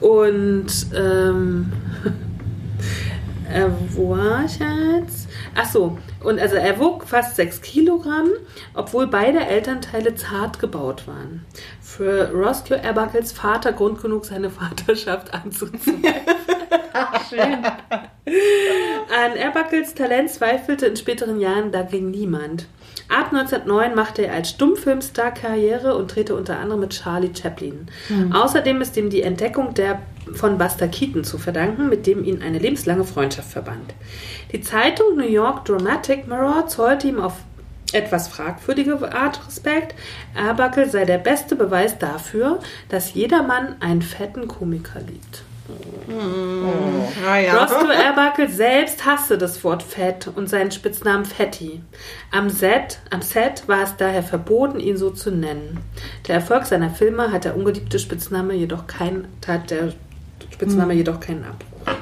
S2: Und, ähm, [LAUGHS] äh, wo war ich jetzt? Ach so, und also er wog fast 6 Kilogramm, obwohl beide Elternteile zart gebaut waren. Für Roscoe Arbuckles Vater Grund genug, seine Vaterschaft anzuzeigen. [LAUGHS]
S3: Schön.
S2: An Arbuckles Talent zweifelte in späteren Jahren dagegen niemand. Ab 1909 machte er als Stummfilmstar Karriere und drehte unter anderem mit Charlie Chaplin. Außerdem ist ihm die Entdeckung der von Buster Keaton zu verdanken, mit dem ihn eine lebenslange Freundschaft verband. Die Zeitung New York Dramatic Mirror zollte ihm auf etwas fragwürdige Art Respekt. Arbuckle sei der beste Beweis dafür, dass jedermann einen fetten Komiker liebt.
S1: Ah, ja.
S2: Roscoe Arbuckle selbst hasste das Wort Fett und seinen Spitznamen Fatty. Am Set, am Set war es daher verboten, ihn so zu nennen. Der Erfolg seiner Filme hat der ungeliebte Spitzname jedoch kein, hat der Spitzname
S1: Hm.
S2: jedoch keinen Abbruch.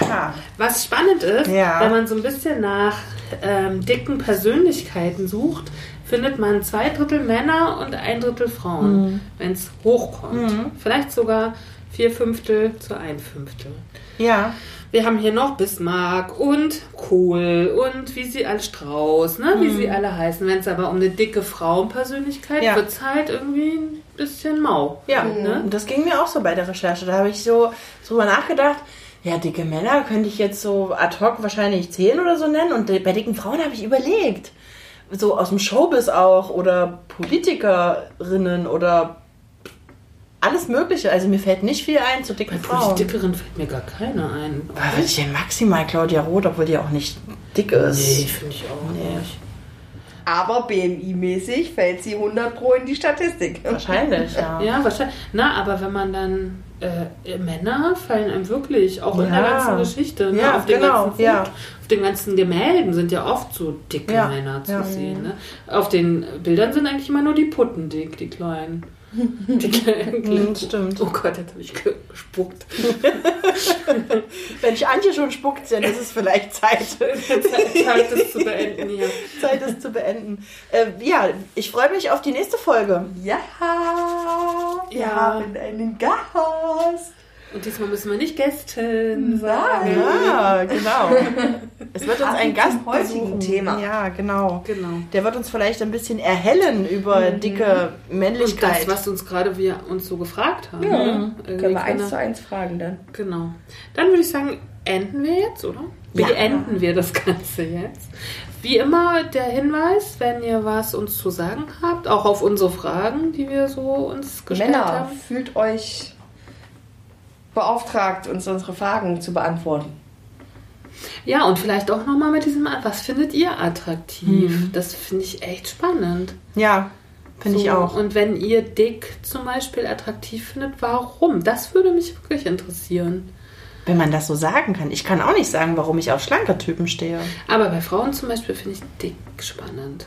S1: Aha.
S2: Was spannend ist,
S1: Ja.
S2: wenn man so ein bisschen nach ähm, dicken Persönlichkeiten sucht, findet man zwei Drittel Männer und ein Drittel Frauen,
S1: Mhm.
S2: wenn es hochkommt. Vielleicht sogar vier Fünftel zu ein Fünftel.
S1: Ja.
S2: Wir haben hier noch Bismarck und Kohl und wie sie alle Strauß, ne? wie sie alle heißen. Wenn es aber um eine dicke Frauenpersönlichkeit
S1: Mhm. Ja.
S2: wird es halt irgendwie ein bisschen mau.
S1: Ja,
S2: Ne?
S1: und das ging mir auch so bei der Recherche. Da habe ich so drüber nachgedacht. Ja, dicke Männer könnte ich jetzt so ad hoc wahrscheinlich 10 oder so nennen. Und bei dicken Frauen habe ich überlegt. So aus dem Showbiz auch oder Politikerinnen oder alles Mögliche. Also mir fällt nicht viel ein zu dicken
S2: Bei
S1: Frauen.
S2: Dickeren fällt mir gar keine ein.
S1: Aber würde ich denn maximal Claudia Roth, obwohl die auch nicht dick ist.
S2: Nee, finde ich auch
S1: Nee.
S2: nicht.
S3: Aber BMI-mäßig fällt sie 100 pro in die Statistik.
S1: Wahrscheinlich, ja.
S2: Ja, wahrscheinlich. Na, aber wenn man dann äh, Männer fallen einem wirklich auch in der
S1: Ja.
S2: ganzen Geschichte, ne?
S1: Ja,
S2: auf den
S1: genau,
S2: ganzen
S1: ja.
S2: auf den ganzen Gemälden sind ja oft so dicke
S1: Ja,
S2: Männer zu
S1: ja.
S2: sehen. Ne? Auf den Bildern sind eigentlich immer nur die Putten dick, die kleinen.
S1: Mhm, stimmt.
S2: Oh Gott, jetzt habe ich ge- gespuckt.
S1: Wenn ich Antje schon spuckt, dann ist es vielleicht Zeit. [LAUGHS]
S2: Zeit, das zu beenden hier.
S1: Zeit, es zu beenden. Äh, ja, ich freue mich auf die nächste Folge.
S3: Ja, wir
S2: Ja.
S3: haben einen Gast.
S2: Und diesmal müssen wir nicht Gästen sagen.
S1: Ja, genau. [LAUGHS] Es wird uns ein Gast
S3: heutigen. Thema.
S1: Ja, genau.
S2: Genau.
S1: Der wird uns vielleicht ein bisschen erhellen über dicke
S2: Und
S1: Männlichkeit.
S2: das, was uns gerade wir uns so gefragt haben.
S3: Ja,
S2: ne?
S3: Können wir eins zu eins fragen dann.
S2: Genau. Dann würde ich sagen, enden wir jetzt, oder? Wie
S1: Ja.
S2: enden wir das Ganze jetzt? Wie immer der Hinweis, wenn ihr was uns zu sagen habt, auch auf unsere Fragen, die wir so uns gestellt
S3: Männer,
S2: haben.
S3: fühlt euch beauftragt, uns unsere Fragen zu beantworten.
S2: Ja, und vielleicht auch nochmal mit diesem, was findet ihr attraktiv? Das finde ich echt spannend.
S1: ja, finde ich
S2: So,
S1: auch.
S2: Und wenn ihr dick zum Beispiel attraktiv findet, warum? Das würde mich wirklich interessieren.
S1: Wenn man das so sagen kann. Ich kann auch nicht sagen, warum ich auf schlanke Typen stehe.
S2: Aber bei Frauen zum Beispiel finde ich dick spannend.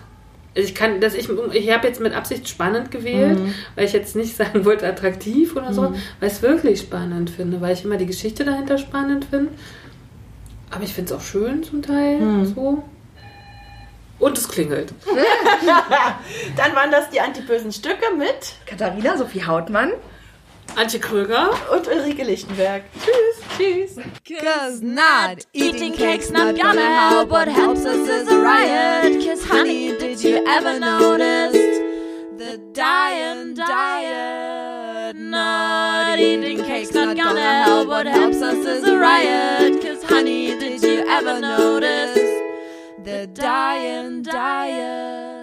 S2: Also ich kann, dass ich, ich habe jetzt mit Absicht spannend gewählt, weil ich jetzt nicht [LAUGHS] sagen wollte attraktiv oder so, weil ich es wirklich spannend finde, weil ich immer die Geschichte dahinter spannend finde. Aber ich finde es auch schön zum Teil so. Und es klingelt. [LAUGHS]
S1: Dann waren das die antibösen Stücke mit
S3: Katharina, Sophie Hautmann.
S2: Antje Kröger.
S1: und Ulrike Lichtenberg. Tschüss. Tschüss.
S4: Cause not eating cake's not gonna help. What helps us is a riot. Cause honey, did you ever notice the dying diet? Not eating cake's not gonna help. What helps us is a riot. Cause honey, did you ever notice the dying diet?